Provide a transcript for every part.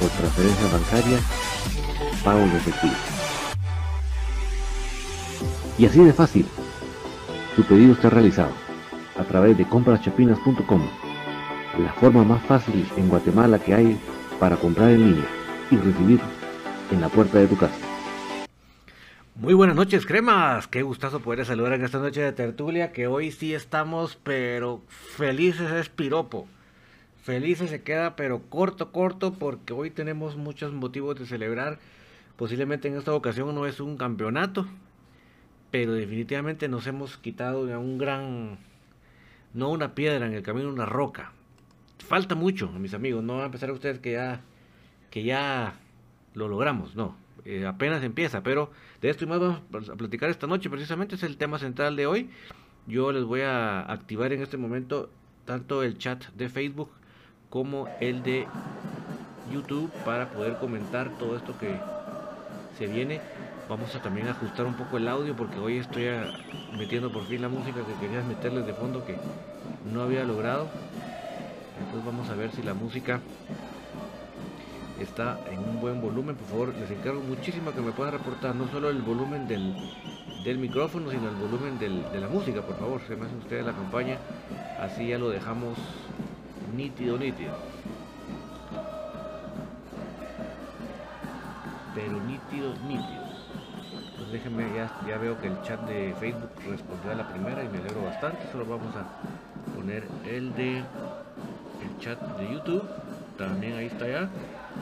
por transferencia bancaria, pago de efectivo. Y así de fácil, tu pedido está realizado a través de compraschapinas.com, la forma más fácil en Guatemala que hay para comprar en línea y recibir en la puerta de tu casa. Muy buenas noches, cremas. Qué gustazo poder saludar en esta noche de tertulia, que hoy sí estamos, pero felices es piropo. Felices se queda, pero corto, corto, porque hoy tenemos muchos motivos de celebrar. Posiblemente en esta ocasión no es un campeonato, pero definitivamente nos hemos quitado de un gran, no una piedra en el camino, una roca. Falta mucho, mis amigos, no van a empezar ustedes que ya, que ya lo logramos, no, eh, apenas empieza, pero de esto y más vamos a platicar esta noche, precisamente es el tema central de hoy. Yo les voy a activar en este momento tanto el chat de Facebook como el de YouTube para poder comentar todo esto que se viene. Vamos a también ajustar un poco el audio porque hoy estoy metiendo por fin la música que quería meterles de fondo que no había logrado. Entonces vamos a ver si la música está en un buen volumen. Por favor, les encargo muchísimo que me puedan reportar no solo el volumen del, del micrófono, sino el volumen de la música, por favor. Se me hace ustedes la campaña. Así ya lo dejamos nítido, nítido. Pero nítido, nítido. Pues déjenme, ya, ya veo que el chat de Facebook respondió a la primera y me alegro bastante. Solo vamos a poner el de el chat de YouTube. También ahí está ya.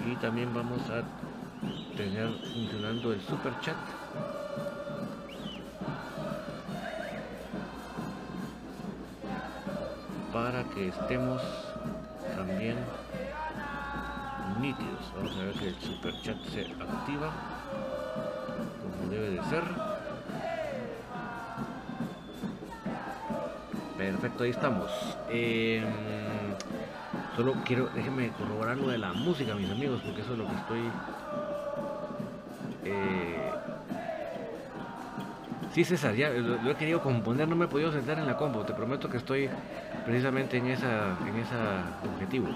Y también vamos a tener funcionando el super chat. para que estemos también nítidos. Vamos a ver que el super chat se activa como debe de ser. Perfecto, ahí estamos. Em, solo quiero, déjenme corroborar lo de la música, mis amigos, porque eso es lo que estoy. Eh, sí, César, ya lo, he querido componer, no me he podido sentar en la combo. Te prometo que estoy precisamente en esa, en ese objetivo.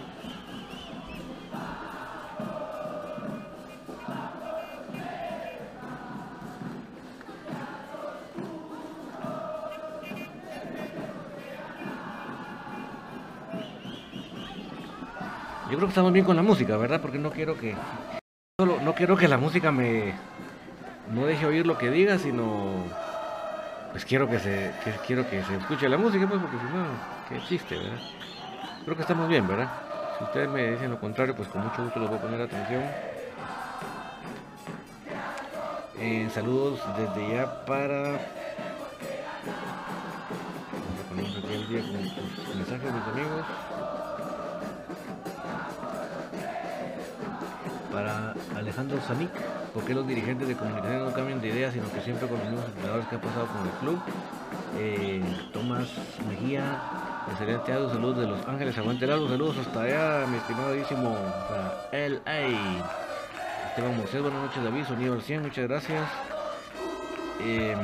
Yo creo que estamos bien con la música, ¿verdad? Porque no quiero que solo no quiero que la música me no deje oír lo que diga, sino pues quiero que se quiero que se escuche la música, pues porque si no, qué chiste, ¿verdad? Creo que estamos bien, ¿verdad? Si ustedes me dicen lo contrario, pues con mucho gusto les voy a poner atención. Eh, saludos desde ya para. Día con mensajes, mis amigos. Para Alejandro Sanic, porque los dirigentes de comunicación no cambian de idea, sino que siempre con los mismos que ha pasado con el club. Eh, Tomás Mejía, Excelente audio, saludos de Los Ángeles, aguante el saludos hasta allá, mi estimadísimo LA. Esteban Moisés, buenas noches David, sonido al 100, muchas gracias. Em,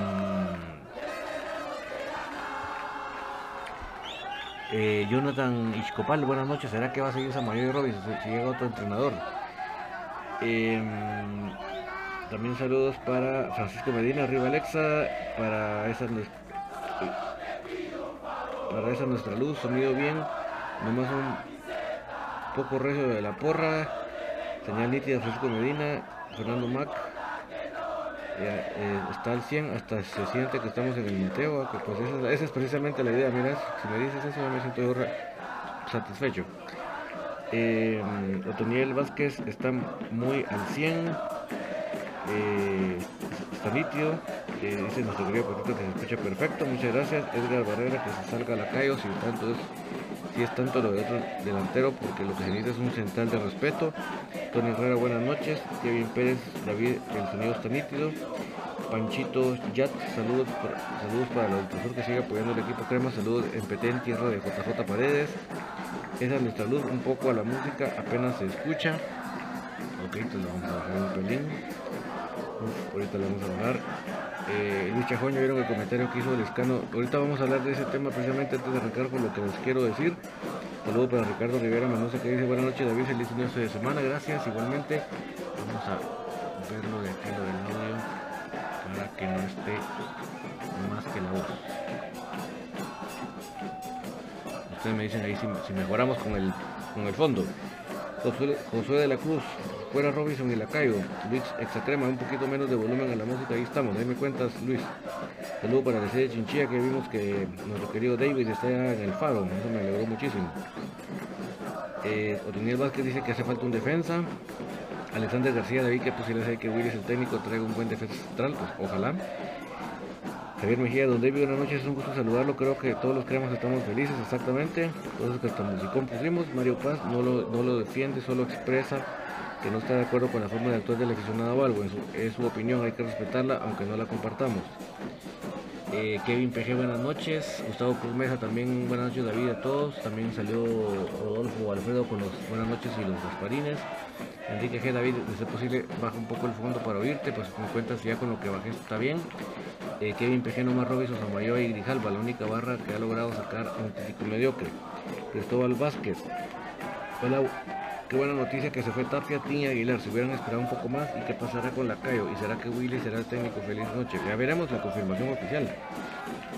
eh, Jonathan Ishcopal, buenas noches, ¿será que va a seguir Samayo y Robinson si, llega otro entrenador? Em, también saludos para Francisco Medina, arriba Alexa, para esa para esa nuestra luz, sonido bien, nomás un poco recio de la porra, señal nítida Francisco Medina, Fernando Mac, eh, está al 100 hasta se siente que estamos en el Mateo, que pues esa, es precisamente la idea, mira, si me dices eso me siento satisfecho. Eh, Vázquez está muy al 100, eh, está nítido, eh, dice nuestro querido Patito que se escucha perfecto, muchas gracias. Edgar Barrera que se salga a la calle, si tanto es, si es tanto lo de otro delantero, porque lo que se necesita es un central de respeto. Tony Herrera, buenas noches. Kevin Pérez, David, el sonido está nítido. Panchito Yat, saludos, saludos para el profesor que sigue apoyando el equipo Crema, saludos en PT en tierra de JJ Paredes. Esa es nuestra luz, un poco a la música, apenas se escucha. Ok, entonces vamos a bajar un pelín. ahorita le vamos a bajar. Eh, Luis vieron el comentario que hizo el escano. Ahorita vamos a hablar de ese tema precisamente antes de arrancar con lo que les quiero decir. Saludos para Ricardo Rivera Mendoza que dice buenas noches David, feliz inicio de semana, gracias. Igualmente, vamos a verlo de aquí lo del audio para que no esté más que la voz. Ustedes me dicen ahí si, mejoramos con el, con el fondo. Josué de la Cruz, fuera Robinson y Lacayo, Luis Exacrema, un poquito menos de volumen a la música, ahí estamos, ahí cuentas Luis. Saludo para la serie Chinchilla que vimos que nuestro querido David está en el faro, eso me alegró muchísimo. Eh, Vázquez dice que hace falta un defensa. Alexander García David, que posibilidades hay que Willis el técnico traiga un buen defensa central, pues ojalá. Javier Mejía, don David, buenas noches, es un gusto saludarlo, creo que todos los cremas estamos felices, exactamente, todos que hasta musicón pusimos, Mario Paz no lo, no lo defiende, solo expresa que no está de acuerdo con la forma de actuar del aficionado o algo, es su, opinión, hay que respetarla aunque no la compartamos. Eh, Kevin PG, buenas noches. Gustavo Cruz Mesa, también buenas noches David a todos. También salió Rodolfo Alfredo con los buenas noches y los gasparines. Enrique G, David, de ser posible, baja un poco el fondo para oírte, pues me cuentas ya con lo que bajé está bien. Eh, Kevin PG, Nomás Robinson, Samayoa y Grijalva, la única barra que ha logrado sacar un crítico mediocre. Cristóbal Vázquez, hola, Qué buena noticia que se fue Tapia, Tiña Aguilar. Se hubieran esperado un poco más. ¿Y qué pasará con Lacayo? ¿Y será que Willy será el técnico? Feliz noche. Ya veremos la confirmación oficial.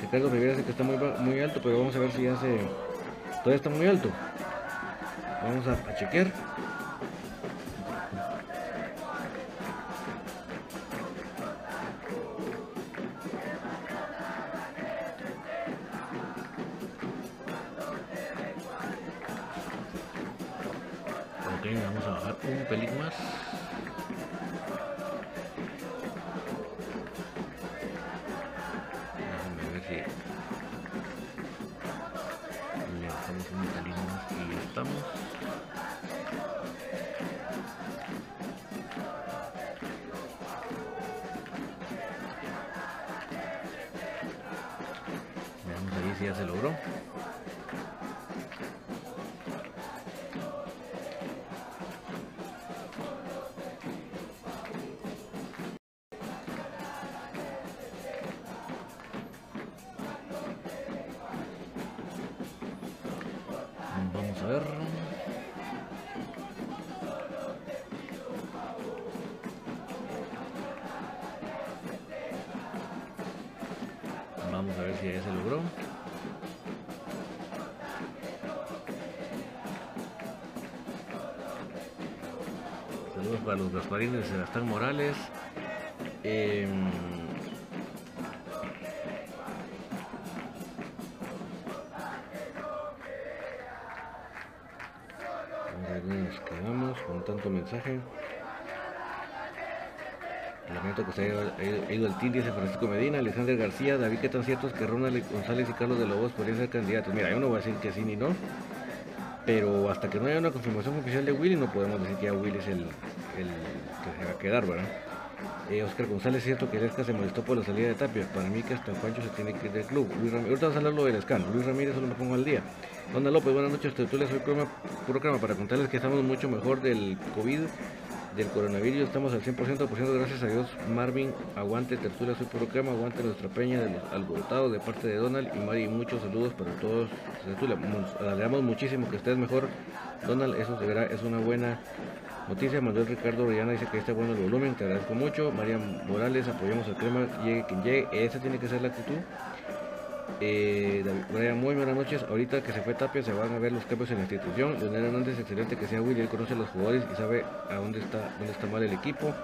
Ricardo Rivera dice que está muy, alto, pero vamos a ver si ya se... Todavía está muy alto. Vamos a chequear. Sebastián Morales. Eh, nos quedamos con tanto mensaje. Lamento que se haya ido al team, dice Francisco Medina, Alexander García, David, ¿qué tan cierto es que Ronald González y Carlos de Lobos podrían ser candidatos? Mira, yo no voy a decir que sí ni no, pero hasta que no haya una confirmación oficial de Willy no podemos decir que ya Willy es el, el que se va a quedar, ¿verdad? Eh, Oscar González, cierto que Lesca se molestó por la salida de Tapia. Para mí que hasta Pancho se tiene que ir del club. Luis Ramírez, ahorita vamos a hablar lo del escano. Luis Ramírez solo me pongo al día. Dona López, buenas noches. Te soy puro crema para contarles que estamos mucho mejor del COVID, del coronavirus. Estamos al 100%, por ciento, gracias a Dios. Marvin, aguante Tertulia, soy puro crema. Aguante nuestra peña de los alborotados de parte de Donald y Mari. Muchos saludos para todos. Tertulia, alegramos muchísimo que estés mejor. Donald, eso se verá, es una buena Noticia, Manuel Ricardo Orellana dice que está bueno el volumen, te agradezco mucho. María Morales, apoyamos al crema, llegue quien llegue, esa tiene que ser la actitud. Eh, Brian, muy buenas noches. Ahorita que se fue Tapia se van a ver los cambios en la institución. Leonel Hernández, excelente que sea Willy, él conoce a los jugadores y sabe a dónde está, dónde está mal el equipo.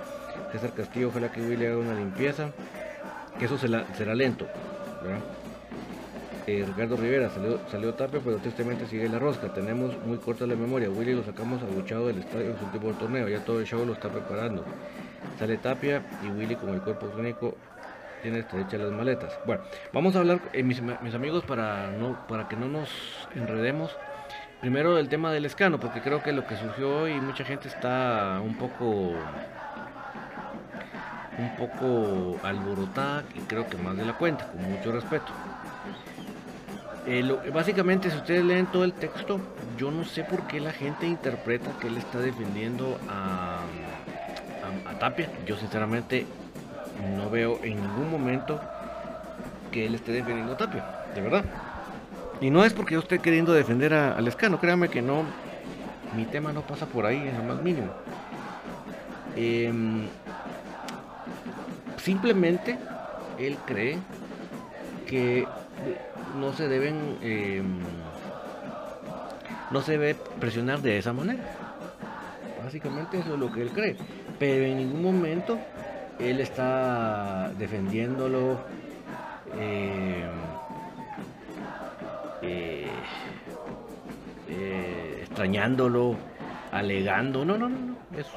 César Castillo, ojalá que Willy haga una limpieza. Que eso será, lento. ¿verdad? Eh, Ricardo Rivera, salió, salió Tapia, pero tristemente sigue la rosca. Tenemos muy corta la memoria. Willy lo sacamos abuchado del estadio en su último torneo. Ya todo el show lo está preparando. Sale Tapia y Willy con el cuerpo clínico tiene estrecha las maletas. Bueno, vamos a hablar, eh, mis, amigos, para, no, para que no nos enredemos. Primero del tema del escano, porque creo que lo que surgió hoy, mucha gente está un poco un poco alborotada y creo que más de la cuenta, con mucho respeto. Eh, básicamente, si ustedes leen todo el texto, yo no sé por qué la gente interpreta que él está defendiendo a, a, Tapia. Yo sinceramente no veo en ningún momento que él esté defendiendo a Tapia, de verdad. Y no es porque yo esté queriendo defender a, al escano, créanme que no, mi tema no pasa por ahí en lo más mínimo. Em, simplemente él cree que no se deben em, no se debe presionar de esa manera básicamente eso es lo que él cree pero en ningún momento él está defendiéndolo em, eh, eh, extrañándolo alegando no no no, no.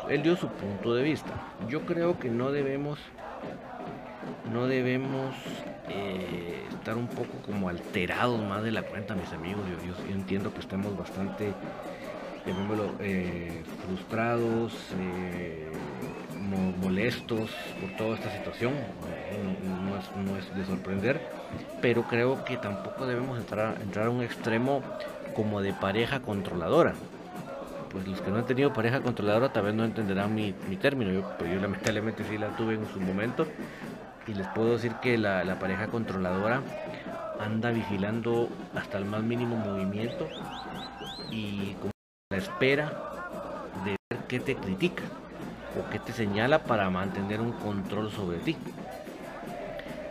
él dio su punto de vista yo creo que no debemos no debemos eh, estar un poco como alterados más de la cuenta, mis amigos. Yo, entiendo que estamos bastante, llamémoslo, eh, frustrados, eh, molestos por toda esta situación. No, es, de sorprender, pero creo que tampoco debemos entrar, entrar a un extremo como de pareja controladora pues los que no han tenido pareja controladora tal vez no entenderán mi, término. Yo, pues yo lamentablemente sí la tuve en su momento y les puedo decir que la, pareja controladora anda vigilando hasta el más mínimo movimiento y como la espera de ver qué te critica o qué te señala para mantener un control sobre ti.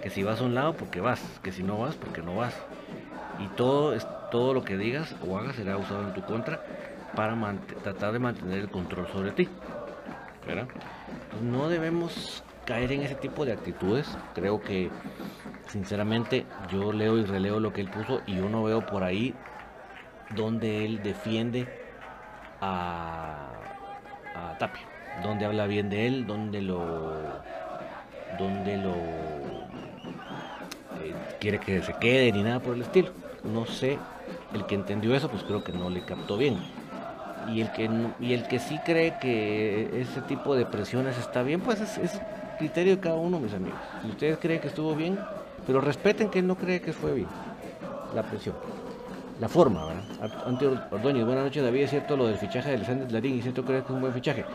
Que si vas a un lado, porque vas, que si no vas, porque no vas. Y todo, es, todo lo que digas o hagas será usado en tu contra para tratar de mantener el control sobre ti. no debemos caer en ese tipo de actitudes. Creo que, sinceramente, yo leo y releo lo que él puso y yo no veo por ahí donde él defiende a, Tapia, donde habla bien de él, donde lo, donde lo eh, quiere que se quede ni nada por el estilo. No sé, el que entendió eso, pues creo que no le captó bien. Y el que, y el que sí cree que ese tipo de presiones está bien, pues es criterio de cada uno, mis amigos. Si ustedes creen que estuvo bien, pero respeten que él no cree que fue bien la presión. La forma, ¿verdad? Ante Ordóñez, buenas noches David, es cierto lo del fichaje de Alexander Larín, ¿es cierto crees que es un buen fichaje?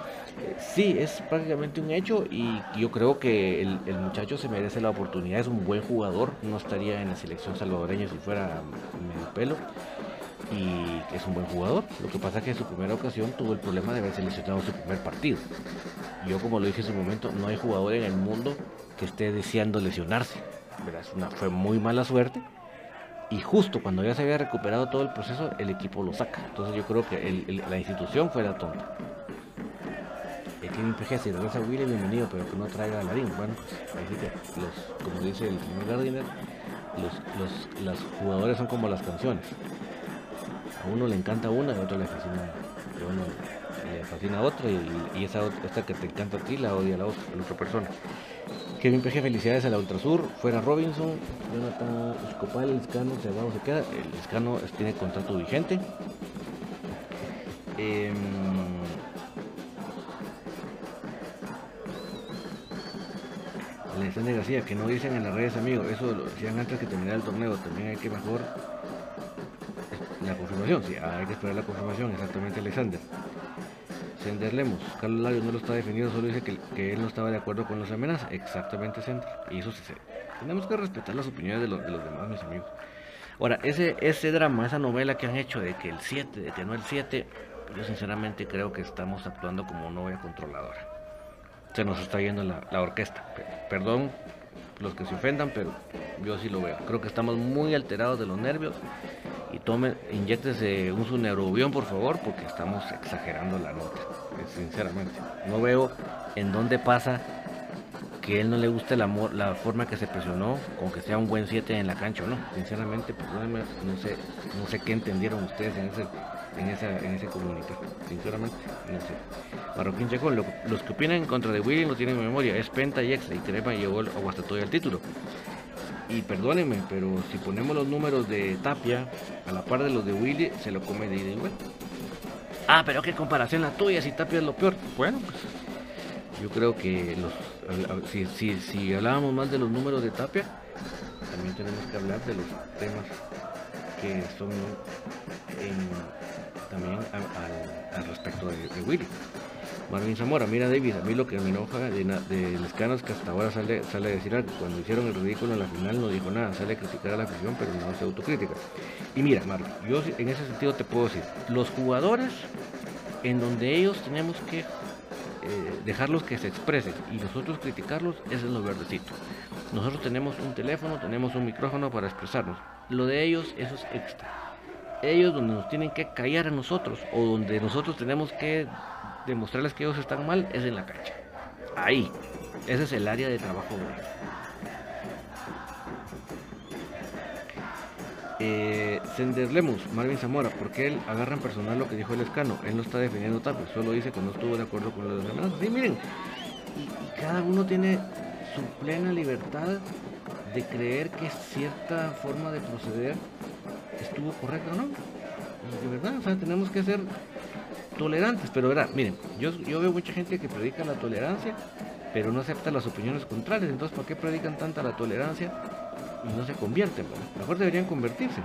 Sí, es prácticamente un hecho y yo creo que el, muchacho se merece la oportunidad, es un buen jugador, no estaría en la selección salvadoreña si fuera medio pelo y es un buen jugador. Lo que pasa es que en su primera ocasión tuvo el problema de haber seleccionado su primer partido. Yo como lo dije en su momento, no hay jugador en el mundo que esté deseando lesionarse. Una, fue muy mala suerte. Y justo cuando ya se había recuperado todo el proceso, el equipo lo saca. Entonces yo creo que la institución fue la tonta. El Kevin PG, si regresa Willy, bienvenido, pero que no traiga a Larín. Bueno, los, como dice el señor Gardiner, los, los jugadores son como las canciones a uno le encanta una, a otro le fascina, le fascina otra y, esa esta que te encanta a ti la odia a la otra, a la otra persona. Kevin PG, felicidades a la Ultrasur, fuera Robinson, Jonathan Escopal, el Escano, se va o se queda, el Escano tiene contrato vigente. Em, Alexander García, que no dicen en las redes, amigos, eso lo decían antes que terminara el torneo, también hay que mejor la confirmación, sí, hay que esperar la confirmación, exactamente Alexander. Sender Lemos, Carlos Larios no lo está definiendo, solo dice que, él no estaba de acuerdo con las amenazas, exactamente Sender, y eso sí, tenemos que respetar las opiniones de los, de los demás, mis amigos. Ahora, ese, ese drama, esa novela que han hecho de que el 7, de que no el 7, yo sinceramente creo que estamos actuando como novia controladora. Se nos está yendo la, la orquesta. Perdón los que se ofendan, pero yo sí lo veo. Creo que estamos muy alterados de los nervios y tome, inyectese un suneurobión por favor, porque estamos exagerando la nota, eh, sinceramente. No veo en dónde pasa que él no le guste la, la forma que se presionó, con que sea un buen 7 en la cancha o no. Sinceramente, no sé, no sé qué entendieron ustedes en ese en, esa, en ese comunicado. Sinceramente, no sé. Marroquín Checo, los que opinan en contra de Willy no tienen memoria. Es Penta y Exa y Crema llevó hasta todo el título. Y perdónenme, pero si ponemos los números de Tapia a la par de los de Willy, se lo come de ida y vuelta. Ah, pero qué comparación la tuya, si Tapia es lo peor. Bueno, pues yo creo que los, si, si, si hablábamos más de los números de Tapia, también tenemos que hablar de los temas que son también al, respecto de, Willy. Marvin Zamora, mira David, a mí lo que me enoja de, de Lescano que hasta ahora sale, sale a decir algo. Cuando hicieron el ridículo en la final no dijo nada, sale a criticar a la afición, pero no hace autocrítica. Y mira, Marvin, yo en ese sentido te puedo decir, los jugadores en donde ellos tenemos que eh, dejarlos que se expresen y nosotros criticarlos, ese es lo verdecito. Nosotros tenemos un teléfono, tenemos un micrófono para expresarnos. Lo de ellos, eso es extra. Ellos donde nos tienen que callar a nosotros o donde nosotros tenemos que demostrarles que ellos están mal es en la cancha. Ahí. Ese es el área de trabajo Eh, Sender Lemus, Marvin Zamora, porque él agarra en personal lo que dijo el escano. Él no está defendiendo Tapia, solo dice que no estuvo de acuerdo con los amenazas. Sí, miren, y cada uno tiene su plena libertad de creer que cierta forma de proceder estuvo correcta o no. De verdad, o sea, tenemos que ser tolerantes, pero miren, yo, yo veo mucha gente que predica la tolerancia, pero no acepta las opiniones contrarias, entonces ¿para qué predican tanta la tolerancia y no se convierten? mejor deberían convertirse.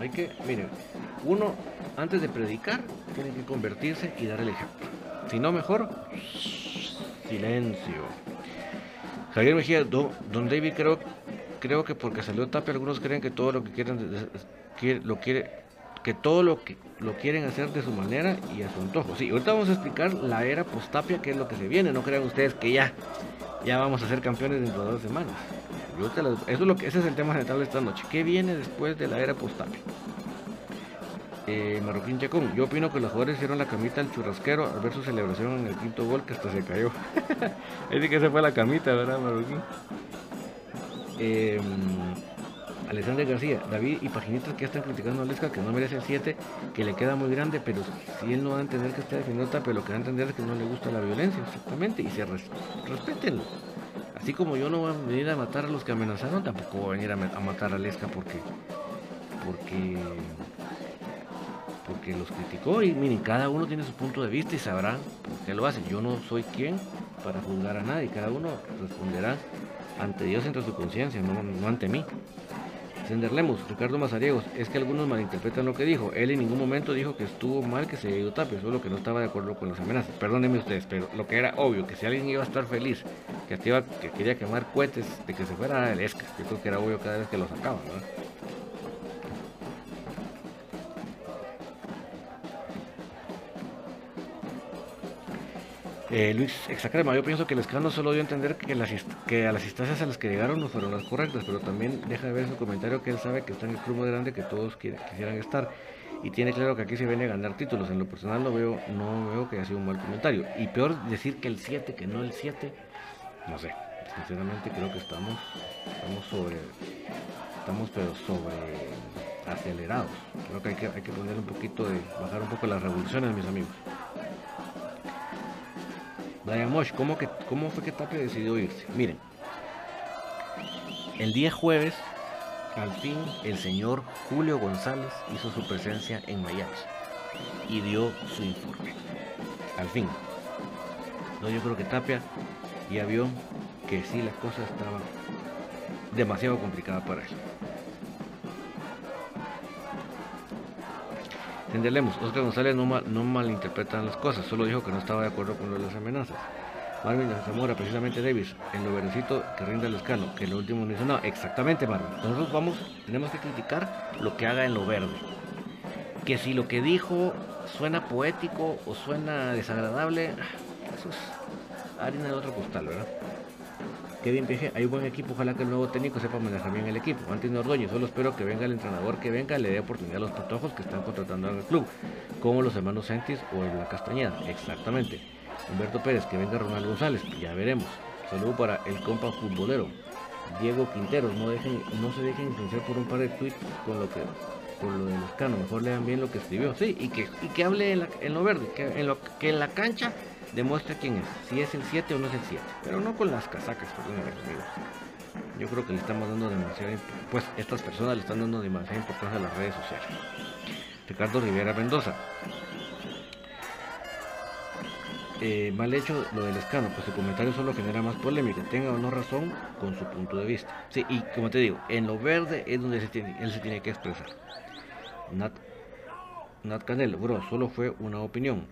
Hay que, miren, uno antes de predicar tiene que convertirse y dar el ejemplo. Si no, mejor silencio. Javier Mejía, don, David, creo, creo que porque salió Tapia, algunos creen que todo lo que quieren, lo quiere, que todo lo que lo quieren hacer de su manera y a su antojo. Sí, ahorita vamos a explicar la era post Tapia, que es lo que se viene. No crean ustedes que ya, ya vamos a ser campeones dentro de dos semanas. eso es lo que, ese es el tema central de esta noche. ¿Qué viene después de la era post Tapia? Eh, Marroquín Chacón, yo opino que los jugadores hicieron la camita al churrasquero al ver su celebración en el quinto gol que hasta se cayó. Dice que se fue la camita, ¿verdad, Marroquín? Eh, Alexander García, David y Paginitas que están criticando a Lesca que no merece el 7, que le queda muy grande, pero si él no va a entender que está defendiendo pero lo que va a entender es que no le gusta la violencia, exactamente, y se res. Así como yo no voy a venir a matar a los que amenazaron, tampoco voy a venir a, matar a Lesca porque porque porque los criticó y miren, cada uno tiene su punto de vista y sabrán por qué lo hace. Yo no soy quien para juzgar a nadie, cada uno responderá ante Dios entre su conciencia, no, ante mí. Sender Lemus, Ricardo Mazariegos, es que algunos malinterpretan lo que dijo. Él en ningún momento dijo que estuvo mal que se dio Tapia, solo que no estaba de acuerdo con las amenazas. Perdónenme ustedes, pero lo que era obvio, que si alguien iba a estar feliz, que, que quería quemar cohetes de que se fuera el ESCA, yo creo que era obvio cada vez que lo sacaban, ¿no? Eh, Luis Exacrema, yo pienso que el escándalo solo dio a entender que, a las instancias a las que llegaron no fueron las correctas, pero también deja de ver su comentario que él sabe que está en el club más grande que todos quisieran estar y tiene claro que aquí se viene a ganar títulos. En lo personal no veo, no veo que haya sido un mal comentario. Y peor decir que el 7, que no el 7, no sé. Sinceramente creo que estamos, estamos sobre, estamos pero sobre acelerados. Creo que hay que, hay que poner un poquito de, bajar un poco las revoluciones, mis amigos. Mosh, ¿cómo, que, ¿cómo fue que Tapia decidió irse? Miren, el día jueves, al fin, el señor Julio González hizo su presencia en Miami y dio su informe. al fin. No, yo creo que Tapia ya vio que sí la cosa estaba demasiado complicada para él. Entenderemos, Oscar González no, mal, no malinterpretan las cosas, solo dijo que no estaba de acuerdo con las amenazas. Marvin Zamora, precisamente Davis, en lo verdecito que rinda el escano, que lo último no hizo nada. Exactamente, Marvin. Nosotros vamos, tenemos que criticar lo que haga en lo verde. Que si lo que dijo suena poético o suena desagradable, eso es harina de otro costal, ¿verdad? Kevin Peje, hay un buen equipo, ojalá que el nuevo técnico sepa manejar bien el equipo. Antonio Ordóñez, solo espero que venga el entrenador que venga, le dé oportunidad a los patojos que están contratando al club, como los hermanos Sentis o el La Castañeda, exactamente. Humberto Pérez, que venga Ronaldo González, ya veremos. Saludo para el compa futbolero. Diego Quinteros, no, dejen, no se dejen influenciar por un par de tweets con lo que por lo del escano, mejor lean bien lo que escribió, sí, y que, y que hable en, lo verde, que en, lo, que en la cancha demuestre quién es, si es el 7 o no es el 7, pero no con las casacas, perdón, amigos. Yo creo que le estamos dando demasiada, pues estas personas le están dando demasiada importancia a las redes sociales. Ricardo Rivera Mendoza, eh, mal hecho lo del escano, pues el comentario solo genera más polémica, tenga o no razón con su punto de vista. Sí, y como te digo, en lo verde es donde se tiene, él se tiene que expresar. Nat, Nat Canel, bro, solo fue una opinión.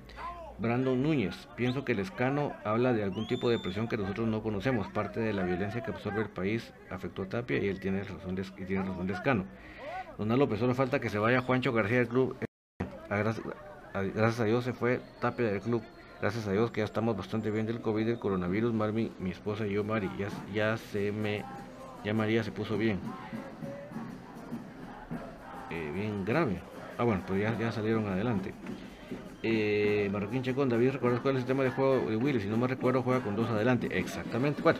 Brandon Núñez, pienso que el escano habla de algún tipo de presión que nosotros no conocemos. Parte de la violencia que absorbe el país afectó a Tapia y él tiene razón de, y tiene razón de escano. Donald López, solo falta que se vaya Juancho García del club. gracias a Dios se fue Tapia del club Gracias a Dios que ya estamos bastante bien del COVID, del coronavirus. Marmi, mi esposa y yo, Mari, ya, ya se me. Ya María se puso bien. Eh, bien grave. Ah, bueno, pues ya, ya salieron adelante. Eh, Marroquín Checón, David, ¿recuerdas cuál es el tema de juego de Willy? Si no me recuerdo, juega con dos adelante. Exactamente. Bueno,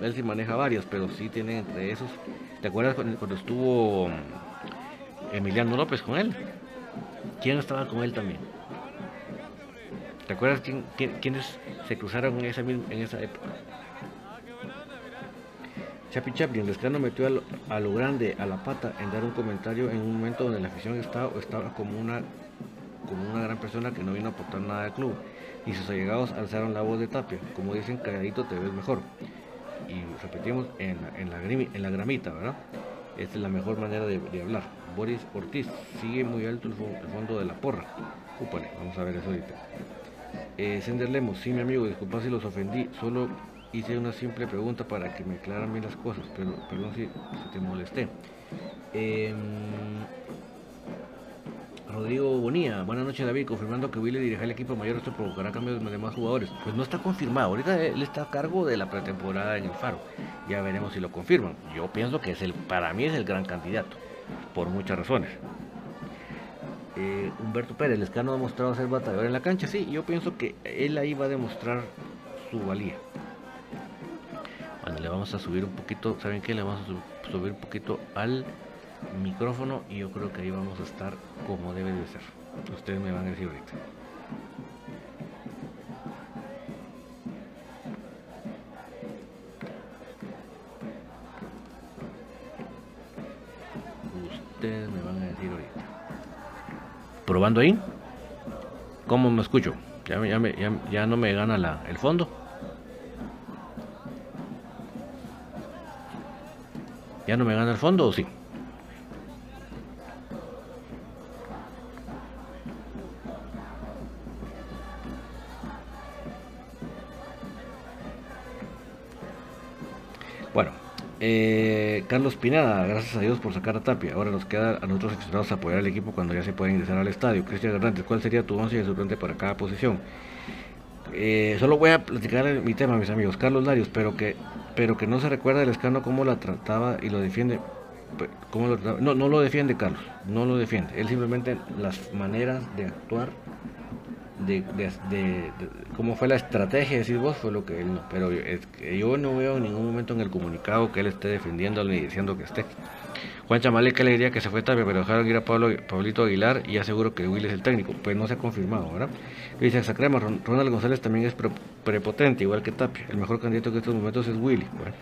él, sí maneja varias, pero sí tiene entre esos. ¿Te acuerdas cuando, estuvo Emiliano López con él? ¿Quién estaba con él también? ¿Te acuerdas quién, quiénes se cruzaron en esa, en esa época? Chapi Chaplin, Lescano metió a lo, grande, a la pata, en dar un comentario en un momento donde la afición estaba como, una, como una gran persona que no vino a aportar nada al club. Y sus allegados alzaron la voz de Tapia. Como dicen, calladito te ves mejor. Y repetimos, en la, en la, en la gramita, ¿verdad? Esta es la mejor manera de, hablar. Boris Ortiz, sigue muy alto el, fondo de la porra. Úpale, vamos a ver eso ahorita. Eh, Sender Lemos, sí mi amigo, disculpa si los ofendí, solo hice una simple pregunta para que me aclaran bien las cosas, pero perdón si, te molesté. Em, Rodrigo Bonía, buenas noches David, confirmando que Willy dirige el equipo mayor, esto provocará cambios de demás jugadores. Pues no está confirmado, ahorita él está a cargo de la pretemporada en el Faro, ya veremos si lo confirman. Yo pienso que es el, para mí es el gran candidato, por muchas razones. Eh, Humberto Pérez, Lescano ha demostrado ser batallador en la cancha, sí, yo pienso que él ahí va a demostrar su valía. Bueno, le vamos a subir un poquito, ¿saben qué? Le vamos a subir un poquito al micrófono y yo creo que ahí vamos a estar como debe de ser. Ustedes me van a decir ahorita. Ustedes me van a decir ahorita probando ahí. ¿Cómo me escucho? Ya, ya, ya, no me gana la, el fondo. ¿Ya no me gana el fondo o sí? Eh, Carlos Pinada, gracias a Dios por sacar a Tapia. Ahora nos queda a nosotros aficionados apoyar al equipo cuando ya se puede ingresar al estadio. Cristian Hernández, ¿cuál sería tu once de suplente para cada posición? Eh, solo voy a platicar mi tema, mis amigos. Carlos Larios, pero que, pero que no se recuerda el escano cómo la trataba y lo defiende. Cómo lo no, no lo defiende Carlos, no lo defiende. Él simplemente las maneras de actuar de, de, cómo fue la estrategia, decir vos, fue lo que él no. Pero yo no veo en ningún momento en el comunicado que él esté defendiendo ni diciendo que esté. Juan Chamale, que le diría que se fue tarde, pero dejaron ir a Pablo, Pablito Aguilar y aseguro que Will es el técnico. Pues no se ha confirmado, ¿verdad? Dice Sacrema, Ronald González también es prepotente, igual que Tapia. El mejor candidato que estos momentos es Willy. Bueno,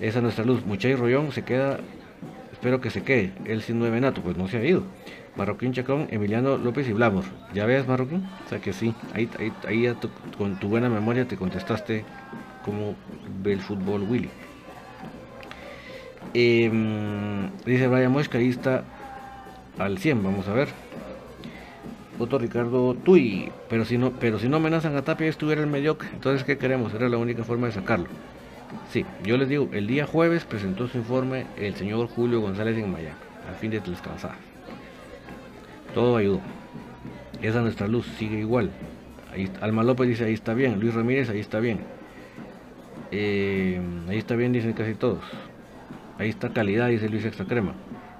esa es nuestra luz. Muchay Rollón se queda, espero que se quede. Él sin nueve nato, pues no se ha ido. Marroquín Chacón, Emiliano López y Blamos. ¿Ya ves, Marroquín? O sea que sí, ahí, ahí, con tu buena memoria te contestaste cómo ve el fútbol Willy. Em, dice Brian Mosca, ahí está al 100, vamos a ver. Otro Ricardo Tuy, pero si no, pero si no amenazan a Tapia estuviera el mediocre, entonces ¿qué queremos? Era la única forma de sacarlo. Sí, yo les digo, el día jueves presentó su informe el señor Julio González en Miami, a fin de descansar. Todo ayudó. Esa nuestra luz sigue igual. Ahí, Alma López dice ahí está bien, Luis Ramírez ahí está bien. Eh, ahí está bien, dicen casi todos. Ahí está calidad, dice Luis Extra Crema.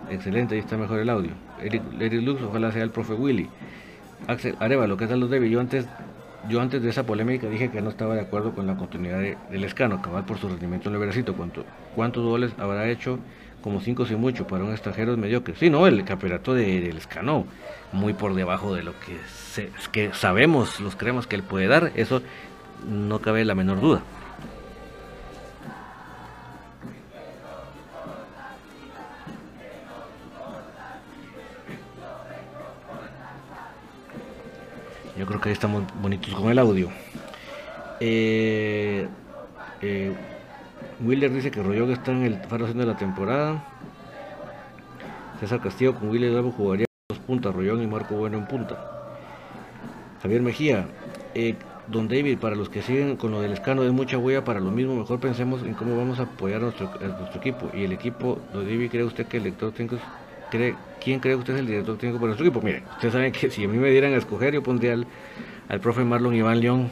Excelente, ahí está mejor el audio. Eric, Lux, ojalá sea el profe Willy. Axel Arevalo, ¿qué tal los debe? Yo antes, yo antes de esa polémica dije que no estaba de acuerdo con la continuidad del escano, cabal por su rendimiento en el Veracito. ¿Cuánto, ¿Cuántos goles habrá hecho? Como cinco si mucho para un extranjero mediocre. Sí, no, el campeonato del escano, muy por debajo de lo que, que sabemos, los creemos que él puede dar, eso no cabe la menor duda. Yo creo que ahí estamos bonitos con el audio. Eh, eh, Willer dice que Royog está en el faro de la temporada. César Castillo con Willer Bravo jugaría dos puntas, Royón y Marco Bueno en punta. Javier Mejía, eh, Don David, para los que siguen con lo del escano de mucha huella, para lo mismo, mejor pensemos en cómo vamos a apoyar a nuestro, equipo. Y el equipo, Don David, ¿cree usted que el lector tenga cree, ¿quién cree usted es el director técnico para nuestro equipo? Mire, ustedes saben que si a mí me dieran a escoger, yo pondría al, al profe Marlon Iván León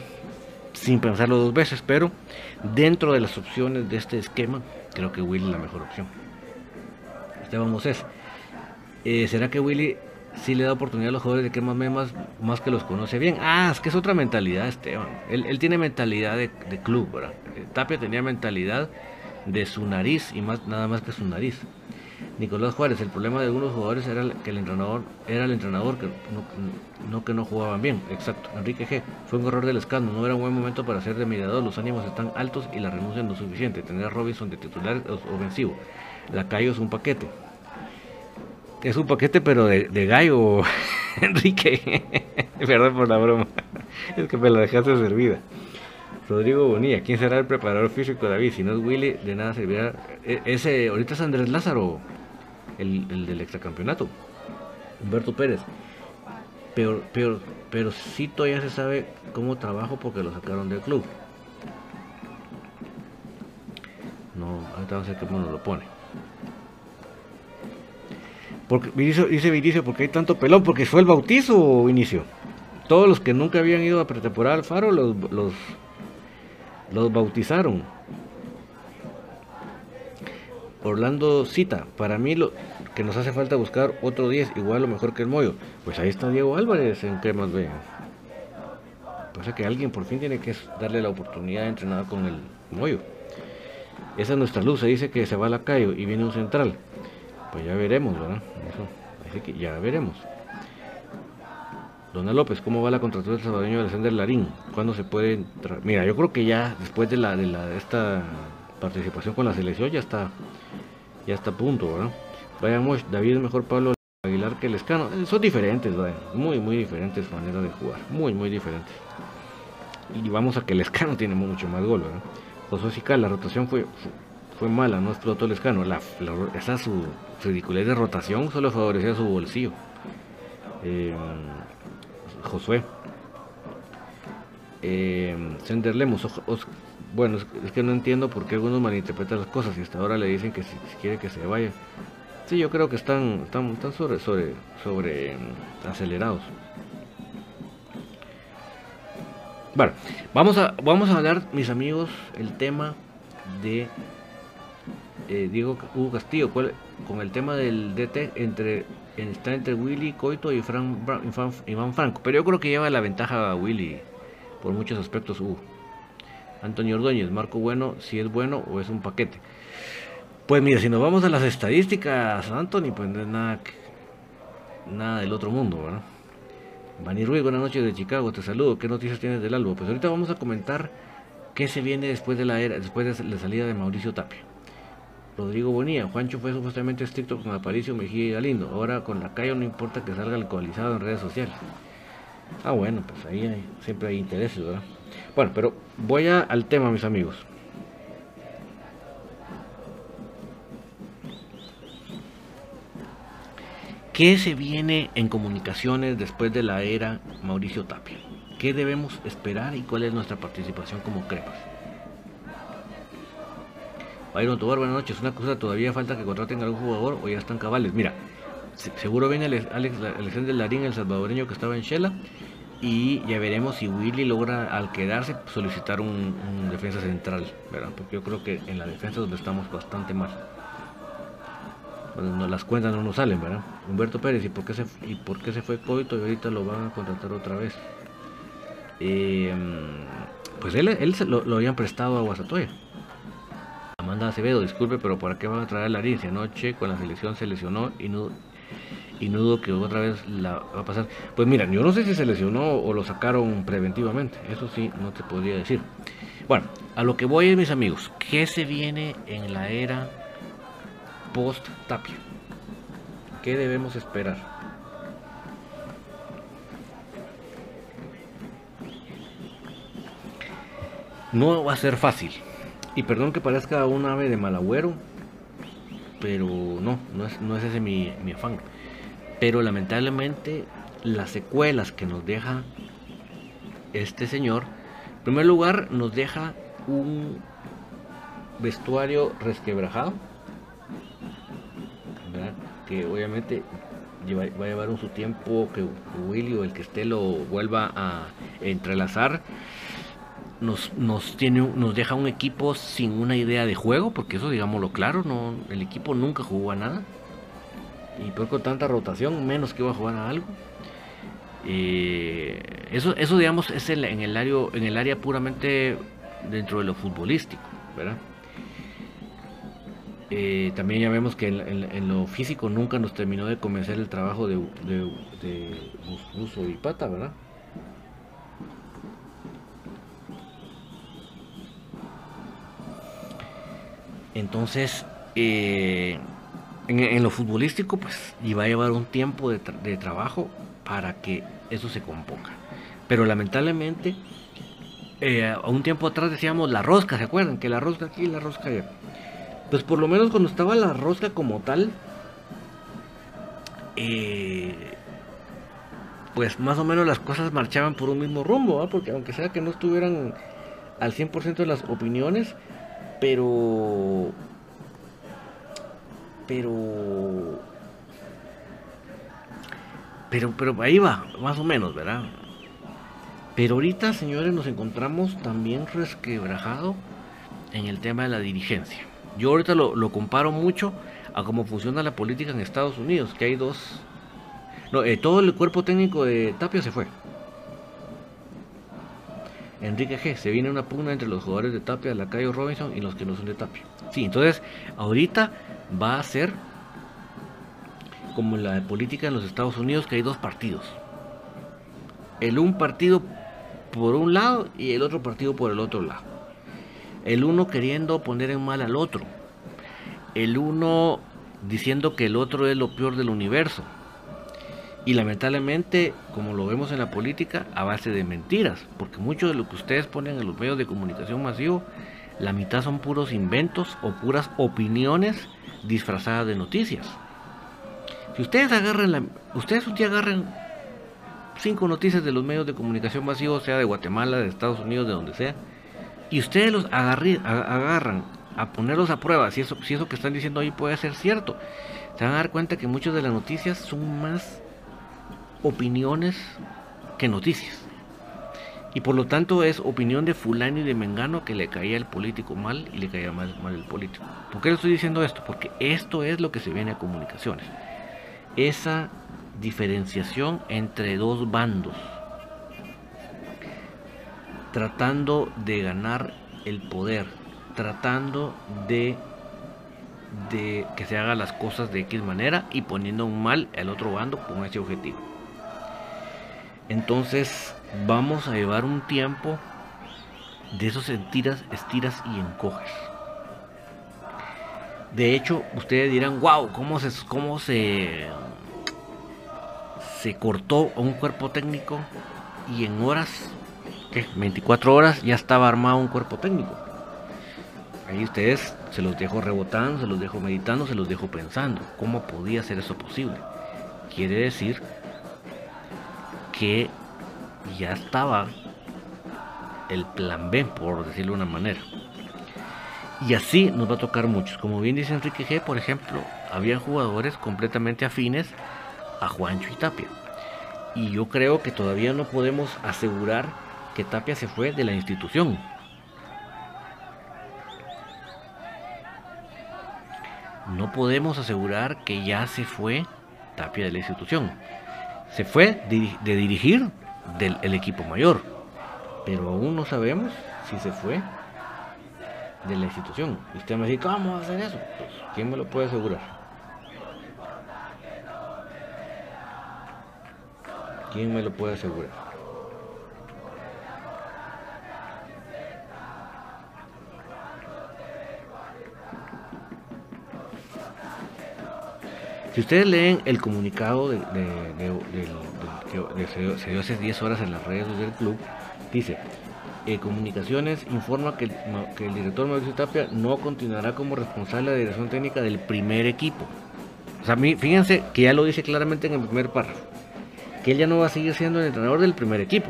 sin pensarlo dos veces, pero dentro de las opciones de este esquema, creo que Willy es la mejor opción. Esteban Moses, eh, ¿será que Willy sí le da oportunidad a los jugadores de que más más, que los conoce bien? Ah, es que es otra mentalidad, Esteban. Él, tiene mentalidad de, de, club, ¿verdad? Eh, Tapia tenía mentalidad de su nariz y más nada más que su nariz. Nicolás Juárez, el problema de algunos jugadores era que el entrenador era el entrenador, que no, que no jugaban bien. Exacto. Enrique G. Fue un error del escándalo, no era un buen momento para ser de mediador, los ánimos están altos y la renuncia no es suficiente. Tener a Robinson de titular ofensivo. La Cayo es un paquete. Es un paquete pero de, gallo, Enrique. Perdón por la broma. Es que me la dejaste servida. Rodrigo Bonilla, ¿quién será el preparador físico de David? Si no es Willy, de nada servirá. E, ese, ahorita es Andrés Lázaro el, el del extracampeonato, Humberto Pérez. Pero, pero, pero sí todavía se sabe cómo trabajo porque lo sacaron del club. No, ahorita vamos a ver cómo nos lo pone. Porque, dice, dice Vinicio, porque hay tanto pelón? Porque fue el bautizo, inicio Todos los que nunca habían ido a pretemporada al Faro los, los, los bautizaron. Orlando Cita, para mí lo que nos hace falta buscar otro 10, igual o mejor que el Moyo. Pues ahí está Diego Álvarez en Cremas B. Pasa que alguien por fin tiene que darle la oportunidad de entrenar con el Moyo. Esa es nuestra luz, se dice que se va a la calle y viene un central. Pues ya veremos, ¿verdad? Eso, así que ya veremos. Dona López, ¿cómo va la contratación del salvadoreño Alexander Larín? ¿Cuándo se puede entrar? Mira, yo creo que ya después de la de la esta participación con la selección ya está ya está a punto, ¿verdad? Vayamos, David es mejor Pablo Aguilar que el Escano. Eh, son diferentes, muy, muy diferentes maneras de jugar, muy, muy diferentes. Y vamos a que el Escano tiene mucho más gol, ¿verdad? José Sical, la rotación fue, fue, mala, no explotó el Escano. La, esa su ridiculez de rotación solo favorecía su bolsillo. Eh, Josué. Eh, Sender Lemos, bueno, es, que no entiendo por qué algunos malinterpretan las cosas y hasta ahora le dicen que si, quiere que se vaya. Sí, yo creo que están, están, sobre, sobre, sobre mm, acelerados. Bueno, vamos a, vamos a hablar, mis amigos, el tema de eh, Diego Hugo Castillo, con el tema del DT entre está entre Willy Coito y Fran, Iván Franco, pero yo creo que lleva la ventaja a Willy por muchos aspectos. Antonio Ordóñez, Marco Bueno, si es bueno o es un paquete. Pues mira, si nos vamos a las estadísticas, Anthony, pues no es nada, nada del otro mundo, ¿verdad? Bani Ruiz, buenas noches de Chicago, te saludo. ¿Qué noticias tienes del álbum? Pues ahorita vamos a comentar qué se viene después de la era, después de la salida de Mauricio Tapia. Rodrigo Bonilla, Juancho fue supuestamente estricto con Aparicio Mejía y Galindo. Ahora con la calle no importa que salga alcoholizado en redes sociales. Ah, bueno, pues ahí siempre hay intereses, ¿verdad? Bueno, pero voy al tema, mis amigos. ¿Qué se viene en comunicaciones después de la era Mauricio Tapia? ¿Qué debemos esperar y cuál es nuestra participación como crepas? Byron Tobar, buenas noches. Una cosa, todavía falta que contraten a algún jugador o ya están cabales. Mira, seguro viene Alex, Alexander Larín, el salvadoreño que estaba en Shela. Y ya veremos si Willy logra al quedarse solicitar un, defensa central, ¿verdad? Porque yo creo que en la defensa donde estamos bastante mal. Cuando las cuentas no nos salen, ¿verdad? Humberto Pérez, ¿y por qué se, y por qué se fue Coito y ahorita lo van a contratar otra vez? Eh, pues él, él lo, habían prestado a Guasatoya. Amanda Acevedo, disculpe, pero ¿para qué van a traer a Larín? Si anoche con la selección se lesionó y no, y no dudo que otra vez la va a pasar. Pues mira, yo no sé si se lesionó o lo sacaron preventivamente, eso sí, no te podría decir. Bueno, a lo que voy, mis amigos, ¿qué se viene en la era post-Tapia? ¿Qué debemos esperar? No va a ser fácil. Y perdón que parezca un ave de malagüero, pero no, no es, no es ese mi, mi afán. Pero lamentablemente las secuelas que nos deja este señor, en primer lugar nos deja un vestuario resquebrajado, que obviamente va a llevar un su tiempo que Willy o el que esté lo vuelva a entrelazar. Nos, nos, tiene, nos deja un equipo sin una idea de juego, porque eso digámoslo claro, no, el equipo nunca jugó a nada y por con tanta rotación, menos que va a jugar a algo. Eh, eso, eso digamos es en el área, en el área puramente dentro de lo futbolístico, ¿verdad? Eh, también ya vemos que en, lo físico nunca nos terminó de convencer el trabajo de, de, de y Pata, ¿verdad? Entonces, eh, en, lo futbolístico, pues, y va a llevar un tiempo de, trabajo para que eso se componga. Pero lamentablemente, eh, a un tiempo atrás decíamos la rosca, ¿se acuerdan? Que la rosca aquí, la rosca allá. Pues por lo menos cuando estaba la rosca como tal, eh, pues más o menos las cosas marchaban por un mismo rumbo, porque aunque sea que no estuvieran al 100% de las opiniones, pero pero pero pero ahí va más o menos verdad pero ahorita señores nos encontramos también resquebrajado en el tema de la dirigencia. Yo ahorita lo, comparo mucho a cómo funciona la política en Estados Unidos que hay dos no eh, todo el cuerpo técnico de Tapia se fue Enrique G. Se viene una pugna entre los jugadores de Tapia, Lacayo Robinson y los que no son de Tapia. Sí, entonces ahorita va a ser como la política en los Estados Unidos, que hay dos partidos. El un partido por un lado y el otro partido por el otro lado. El uno queriendo poner en mal al otro. El uno diciendo que el otro es lo peor del universo. Y lamentablemente, como lo vemos en la política, a base de mentiras. Porque mucho de lo que ustedes ponen en los medios de comunicación masivo, la mitad son puros inventos o puras opiniones disfrazada de noticias. Si ustedes agarran la, ustedes un agarran cinco noticias de los medios de comunicación masivos, sea de Guatemala, de Estados Unidos, de donde sea, y ustedes los agarran a ponerlos a prueba, si eso, si eso que están diciendo ahí puede ser cierto, se van a dar cuenta que muchas de las noticias son más opiniones que noticias. Y por lo tanto es opinión de fulano y de mengano que le caía el político mal y le caía mal, mal el político. ¿Por qué le estoy diciendo esto? Porque esto es lo que se viene a comunicaciones. Esa diferenciación entre dos bandos. Tratando de ganar el poder. Tratando de, de que se hagan las cosas de X manera y poniendo un mal al otro bando con ese objetivo. Entonces vamos a llevar un tiempo de esos estiras, estiras y encoges. De hecho, ustedes dirán, wow, ¿cómo se, cómo se, se cortó a un cuerpo técnico y en horas, ¿qué? 24 horas ya estaba armado un cuerpo técnico? Ahí ustedes se los dejo rebotando, se los dejo meditando, se los dejo pensando. ¿Cómo podía ser eso posible? Quiere decir que ya estaba el plan B, por decirlo de una manera. Y así nos va a tocar muchos. Como bien dice Enrique G, por ejemplo, había jugadores completamente afines a Juancho y Tapia. Y yo creo que todavía no podemos asegurar que Tapia se fue de la institución. No podemos asegurar que ya se fue Tapia de la institución. Se fue de dirigir del equipo mayor. Pero aún no sabemos si se fue de la institución. Y usted me dice, ¿cómo va a hacer eso? Pues, ¿quién me lo puede asegurar? ¿Quién me lo puede asegurar? Si ustedes leen el comunicado que se dio hace 10 horas en las redes del club, dice, eh, Comunicaciones informa que el, director Mauricio Tapia no continuará como responsable de la dirección técnica del primer equipo. O sea, fíjense que ya lo dice claramente en el primer párrafo, que él ya no va a seguir siendo el entrenador del primer equipo.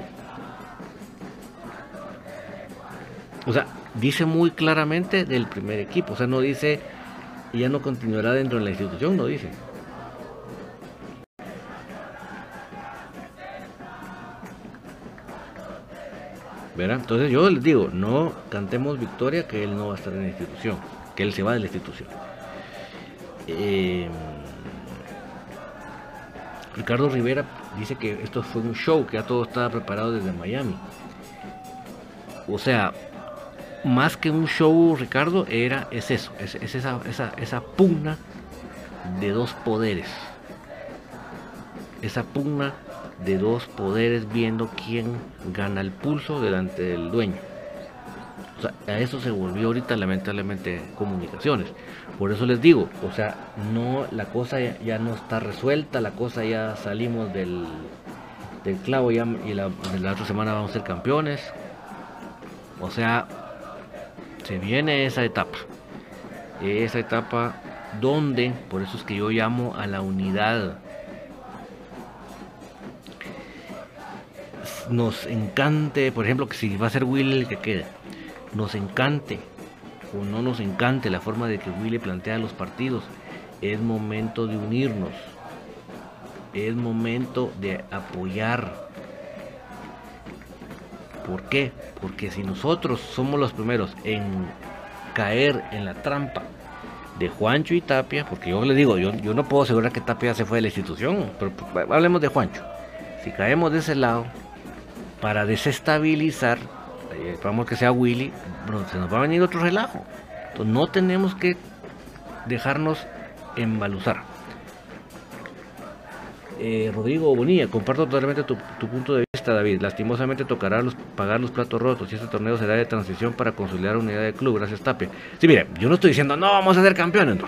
O sea, dice muy claramente del primer equipo, o sea, no dice ya no continuará dentro de la institución, no dice. Entonces yo les digo, no cantemos victoria que él no va a estar en la institución, que él se va de la institución. Eh, Ricardo Rivera dice que esto fue un show, que ya todo estaba preparado desde Miami. O sea, más que un show, Ricardo, era, es eso, es, esa, esa, esa pugna de dos poderes. Esa pugna de dos poderes viendo quién gana el pulso delante del dueño. O sea, a eso se volvió ahorita lamentablemente comunicaciones. Por eso les digo, o sea, no la cosa ya, no está resuelta, la cosa ya salimos del, del clavo ya, y la, la otra semana vamos a ser campeones. O sea, se viene esa etapa. Esa etapa donde, por eso es que yo llamo a la unidad nos encante, por ejemplo, que si va a ser Willy el que quede, nos encante o no nos encante la forma de que Willy plantea los partidos, es momento de unirnos, es momento de apoyar. ¿Por qué? Porque si nosotros somos los primeros en caer en la trampa de Juancho y Tapia, porque yo le digo, yo, yo no puedo asegurar que Tapia se fue de la institución, pero hablemos de Juancho. Si caemos de ese lado, para desestabilizar, eh, vamos que sea Willy, se nos va a venir otro relajo. Entonces no tenemos que dejarnos embaluzar. Eh, Rodrigo Bonilla, comparto totalmente tu, punto de vista, David. Lastimosamente tocará pagar los platos rotos y este torneo será de transición para consolidar unidad de club. Gracias, Tapia. Sí, mire, yo no estoy diciendo no vamos a ser campeones.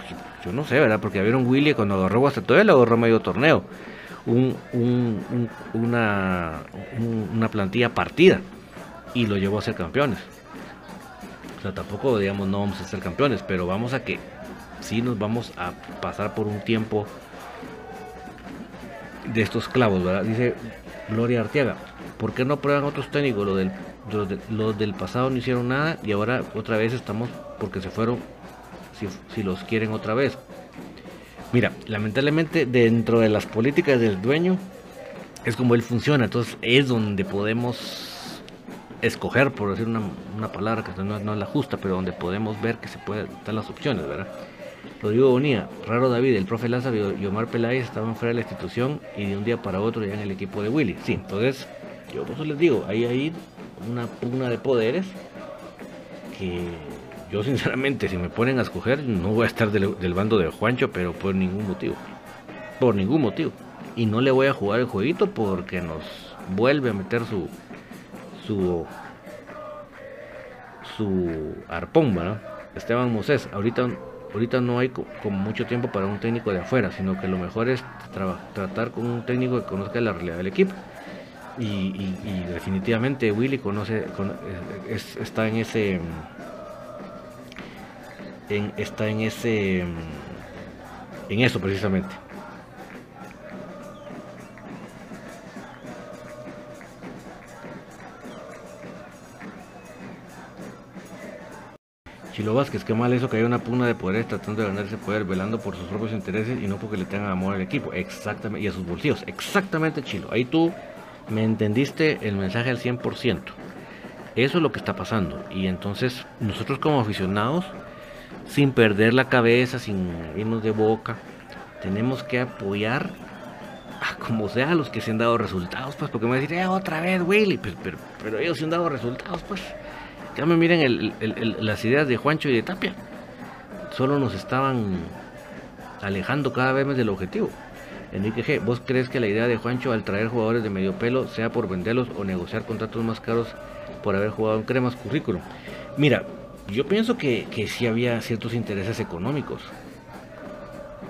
yo no sé, ¿verdad? Porque vieron Willy cuando agarró hasta todo, él agarró medio torneo un, una, una plantilla partida y lo llevó a ser campeones. O sea, tampoco digamos no vamos a ser campeones, pero vamos a que sí nos vamos a pasar por un tiempo de estos clavos, ¿verdad? Dice Gloria Arteaga, ¿por qué no prueban otros técnicos? Lo del, los, del pasado no hicieron nada y ahora otra vez estamos porque se fueron, si, si los quieren otra vez. Mira, lamentablemente dentro de las políticas del dueño es como él funciona, entonces es donde podemos escoger, por decir una, palabra que no, es la justa, pero donde podemos ver que se pueden dar las opciones, ¿verdad? Rodrigo Bonía, raro David, el profe Lázaro y Omar Peláez estaban fuera de la institución y de un día para otro ya en el equipo de Willy. Sí, entonces, yo por eso les digo, ahí hay una pugna de poderes que yo sinceramente, si me ponen a escoger, no voy a estar del, bando de Juancho, pero por ningún motivo. Por ningún motivo. Y no le voy a jugar el jueguito porque nos vuelve a meter su su su arpón, ¿verdad? Esteban Moses, ahorita ahorita no hay como mucho tiempo para un técnico de afuera, sino que lo mejor es tratar con un técnico que conozca la realidad del equipo. Y, definitivamente Willy conoce, está en ese en, está en ese en eso precisamente Chilo Vázquez, qué mal eso que hay una pugna de poder tratando de ganarse poder, velando por sus propios intereses y no porque le tengan amor al equipo. Exactamente, y a sus bolsillos. Exactamente, Chilo. Ahí tú me entendiste el mensaje al 100%. Eso es lo que está pasando. Y entonces nosotros como aficionados, sin perder la cabeza, sin irnos de boca, tenemos que apoyar a como sea a los que se han dado resultados, pues, porque me van a decir, eh, otra vez, Willy, pues, pero, pero ellos se han dado resultados, pues. Ya me miren las ideas de Juancho y de Tapia. Solo nos estaban alejando cada vez más del objetivo. Enrique G, ¿vos crees que la idea de Juancho al traer jugadores de medio pelo sea por venderlos o negociar contratos más caros por haber jugado en cremas currículum? Mira, yo pienso que, que sí había ciertos intereses económicos.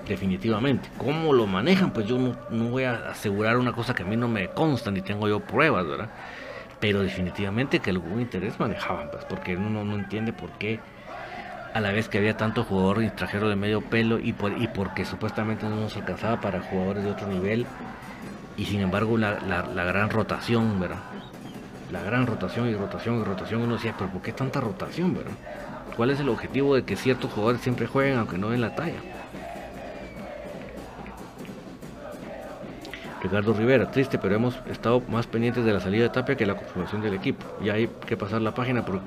Definitivamente. ¿Cómo lo manejan? Pues yo no, no voy a asegurar una cosa que a mí no me consta ni tengo yo pruebas, ¿verdad? pero definitivamente que algún interés manejaban, pues, porque uno no entiende por qué a la vez que había tanto jugador extranjero de medio pelo y, por, y porque supuestamente no nos alcanzaba para jugadores de otro nivel y sin embargo la, la, gran rotación, ¿verdad? La gran rotación y rotación y rotación, uno decía, pero ¿por qué tanta rotación, ¿verdad? ¿Cuál es el objetivo de que ciertos jugadores siempre jueguen aunque no den la talla? Ricardo Rivera, triste, pero hemos estado más pendientes de la salida de Tapia que la confirmación del equipo. Ya hay que pasar la página por,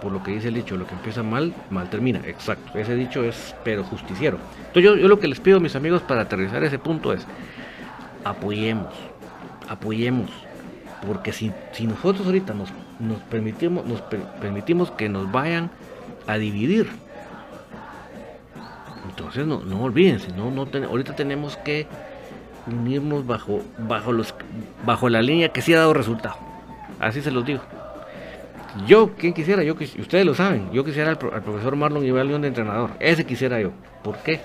por lo que dice el dicho, lo que empieza mal, mal termina. Exacto, ese dicho es pero justiciero. Entonces yo, yo lo que les pido, mis amigos, para aterrizar ese punto es, apoyemos, apoyemos, porque si, si nosotros ahorita nos, nos, permitimos, nos permitimos que nos vayan a dividir, entonces no, no olvídense, no, no ahorita tenemos que unirnos bajo, bajo, los, bajo la línea que sí ha dado resultado. Así se los digo. Yo, quien quisiera, yo ustedes lo saben, yo quisiera al, profesor Marlon Ibalión de entrenador. Ese quisiera yo. ¿Por qué?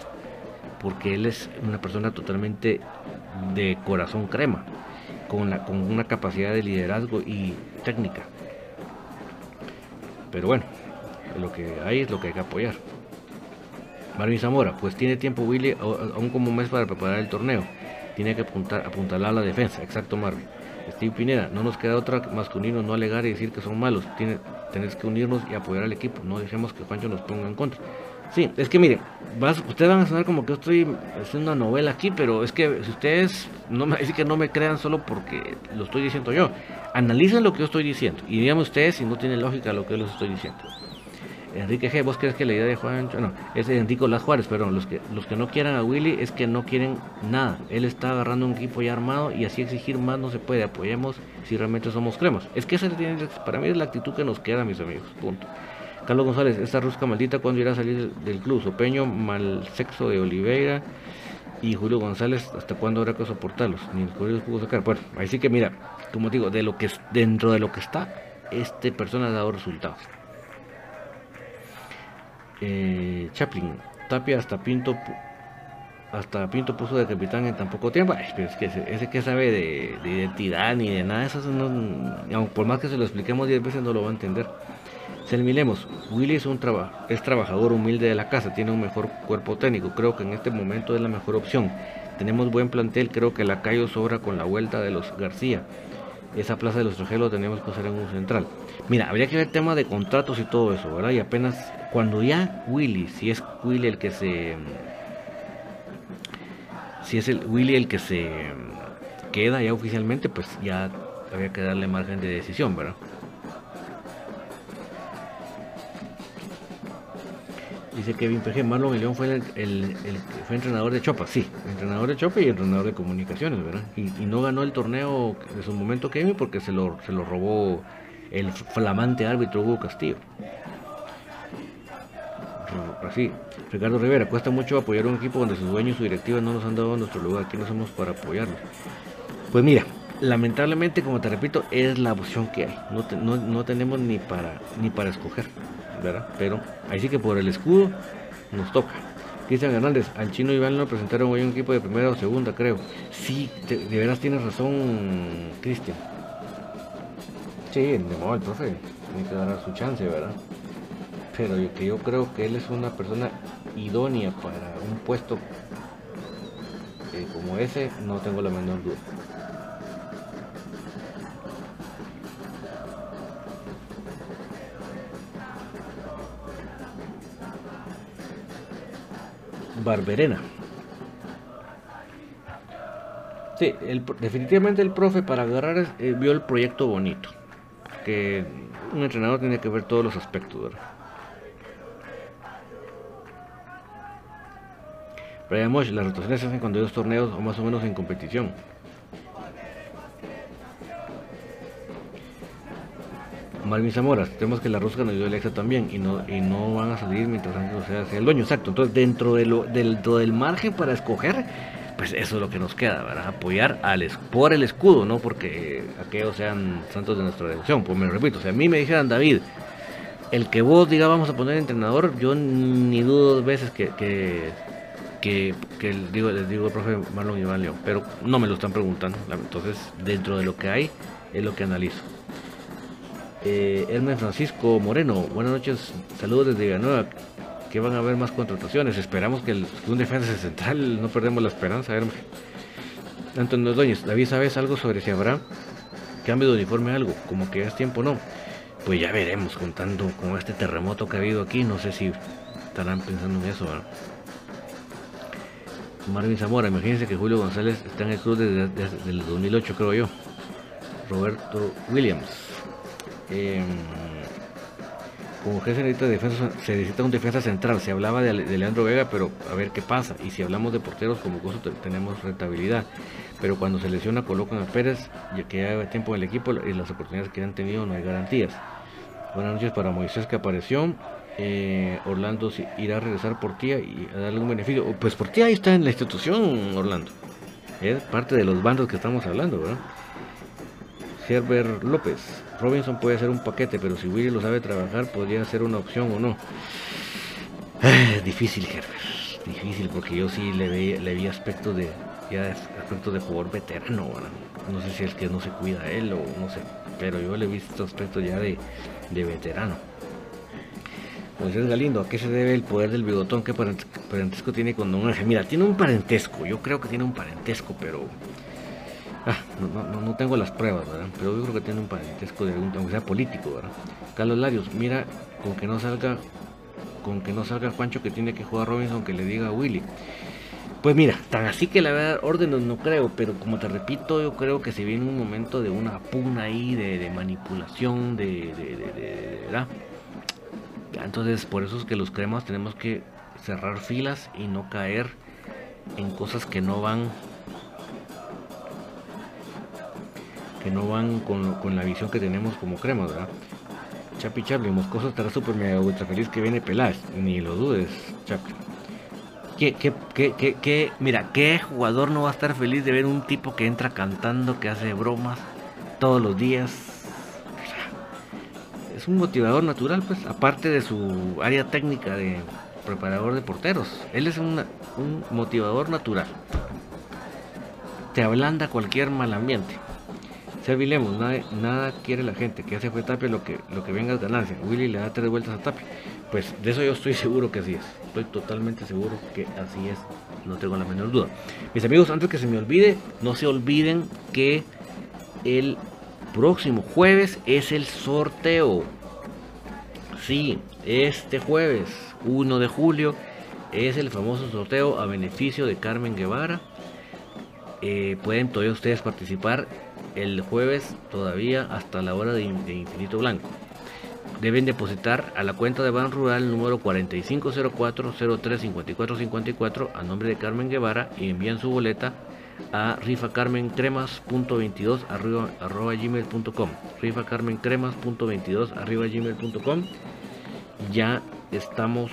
Porque él es una persona totalmente de corazón crema, con, la, con una capacidad de liderazgo y técnica. Pero bueno, lo que hay es lo que hay que apoyar. Marvin Zamora, pues tiene tiempo Willy, aún como un mes para preparar el torneo tiene que apuntar, apuntalar a la defensa. Exacto, Marvin. Steve Pineda, no nos queda otra más no alegar y decir que son malos. Tiene, tenés que unirnos y apoyar al equipo. No dejemos que Juancho nos ponga en contra. Sí, es que miren, ustedes van a sonar como que yo estoy haciendo una novela aquí, pero es que si ustedes no me que no me crean solo porque lo estoy diciendo yo, analicen lo que yo estoy diciendo y díganme ustedes si no tiene lógica lo que yo les estoy diciendo. Enrique G, ¿vos crees que la idea de Juan no, es Enrico Las Juárez, perdón, los que, los que no quieran a Willy es que no quieren nada. Él está agarrando un equipo ya armado y así exigir más no se puede. Apoyemos si realmente somos cremos. Es que esa para mí es la actitud que nos queda, mis amigos. Punto. Carlos González, esta rusca maldita cuando irá a salir del club. Sopeño, mal sexo de Oliveira y Julio González, ¿hasta cuándo habrá que soportarlos? Ni el los pudo sacar. Bueno, ahí sí que mira, como digo, de lo que dentro de lo que está, este persona ha dado resultados eh, Chaplin, Tapia hasta Pinto hasta Pinto puso de capitán en tan poco tiempo. es que ese, que sabe de, identidad ni de nada eso, por más que se lo expliquemos 10 veces no lo va a entender. Selmilemos, Willy es un es trabajador humilde de la casa, tiene un mejor cuerpo técnico, creo que en este momento es la mejor opción. Tenemos buen plantel, creo que la Cayo sobra con la vuelta de los García. Esa plaza de los Trajeros tenemos que hacer en un central. Mira, habría que ver tema de contratos y todo eso, ¿verdad? Y apenas cuando ya Willy, si es Willy el que se. Si es el Willy el que se queda ya oficialmente, pues ya habría que darle margen de decisión, ¿verdad? Dice Kevin PG, Marlon León fue el, fue entrenador de Chopa, sí, entrenador de Chopa y entrenador de comunicaciones, ¿verdad? Y, no ganó el torneo de su momento Kevin porque se lo, se lo robó el flamante árbitro Hugo Castillo. Así, Ricardo Rivera, cuesta mucho apoyar un equipo donde sus dueños y su directiva no nos han dado nuestro lugar, aquí no somos para apoyarlos. Pues mira, lamentablemente, como te repito, es la opción que hay, no, no, tenemos ni para, ni para escoger, ¿verdad? Pero ahí sí que por el escudo nos toca. Cristian Hernández, al chino Iván lo presentaron hoy un equipo de primera o segunda, creo. Sí, de veras tienes razón, Cristian. Sí, de modo el profe tiene que dar su chance, ¿verdad? Pero yo, que yo creo que él es una persona idónea para un puesto eh, como ese, no tengo la menor duda. Barberena. Sí, definitivamente el profe para agarrar eh, vio el proyecto bonito. Que un entrenador tiene que ver todos los aspectos, ¿verdad? Brian Mosh, las rotaciones se hacen cuando hay dos torneos o más o menos en competición. Marvin Zamora, tenemos que la rosca nos dio el extra también y no, y no van a salir mientras no sea, sea el dueño, exacto. Entonces, dentro de lo, del, margen para escoger, pues eso es lo que nos queda, ¿verdad? Apoyar al, por el escudo, no porque aquellos sean santos de nuestra devoción. Pues me repito, si a mí me dijeran, David, el que vos diga vamos a poner entrenador, yo ni dudo dos veces que, que, que, digo, les digo el profe Marlon Iván León, pero no me lo están preguntando. Entonces, dentro de lo que hay, es lo que analizo. Eh, Francisco Moreno, buenas noches, saludos desde Villanueva. Que van a haber más contrataciones. Esperamos que, un defensa central no perdemos la esperanza. Hermes. Antonio Doñez, David, ¿sabes algo sobre si habrá cambio de uniforme algo? Como que es tiempo no. Pues ya veremos, contando con este terremoto que ha habido aquí. No sé si estarán pensando en eso. Marvin Zamora, imagínense que Julio González está en el club desde, desde el 2008, creo yo. Roberto Williams. Eh, como jefe de defensa se necesita un defensa central. Se hablaba de, Leandro Vega, pero a ver qué pasa. Y si hablamos de porteros, como cosa tenemos rentabilidad. Pero cuando se lesiona, colocan a Pérez, ya que ya tiempo en el equipo y las oportunidades que han tenido no hay garantías. Buenas noches para Moisés que apareció. Eh, Orlando irá a regresar por ti y a darle un beneficio. Pues por ti ahí está en la institución, Orlando. Es parte de los bandos que estamos hablando, ¿verdad? Herbert López. Robinson puede ser un paquete, pero si Willy lo sabe trabajar, podría ser una opción o no. Ah, difícil, Herbert. Difícil, porque yo sí le vi, le aspectos de, ya aspectos de jugador veterano. No sé si es que no se cuida él o no sé. Pero yo le he visto aspectos ya de, de veterano. Moisés Galindo, ¿a qué se debe el poder del bigotón? ¿Qué parentesco tiene con Don Ángel? Mira, tiene un parentesco, yo creo que tiene un parentesco, pero Ah, no, no, tengo las pruebas, ¿verdad? Pero yo creo que tiene un parentesco de algún, aunque sea político, ¿verdad? Carlos Larios, mira, con que no salga, con que no salga Juancho que tiene que jugar Robinson, que le diga a Willy. Pues mira, tan así que le va a dar órdenes no creo, pero como te repito, yo creo que se viene un momento de una pugna ahí, de, manipulación, de, de, ¿verdad? Entonces, por eso es que los cremas tenemos que cerrar filas y no caer en cosas que no van no van con, la visión que tenemos como crema, ¿verdad? Chapi Chaplin, Moscoso estará súper mega ultra feliz que viene Peláez, ni lo dudes, Chapi. ¿Qué, qué, qué, qué, mira, ¿qué jugador no va a estar feliz de ver un tipo que entra cantando, que hace bromas todos los días? Es un motivador natural, pues, aparte de su área técnica de preparador de porteros. Él es un motivador natural. Te ablanda cualquier mal ambiente. Servilemos, nada, nada quiere la gente, que hace fue Tapia lo que, lo que venga es ganancia. Willy le da tres vueltas a Tapia. Pues de eso yo estoy seguro que así es. Estoy totalmente seguro que así es. No tengo la menor duda. Mis amigos, antes que se me olvide, no se olviden que el próximo jueves es el sorteo. Sí, este jueves, 1 de julio, es el famoso sorteo a beneficio de Carmen Guevara. Eh, pueden todavía ustedes participar el jueves todavía hasta la hora de, Infinito Blanco. Deben depositar a la cuenta de Ban Rural número 4504-035454 a nombre de Carmen Guevara y envían su boleta a rifacarmencremas.22 arroba, gmail.com rifacarmencremas.22 arriba gmail.com ya estamos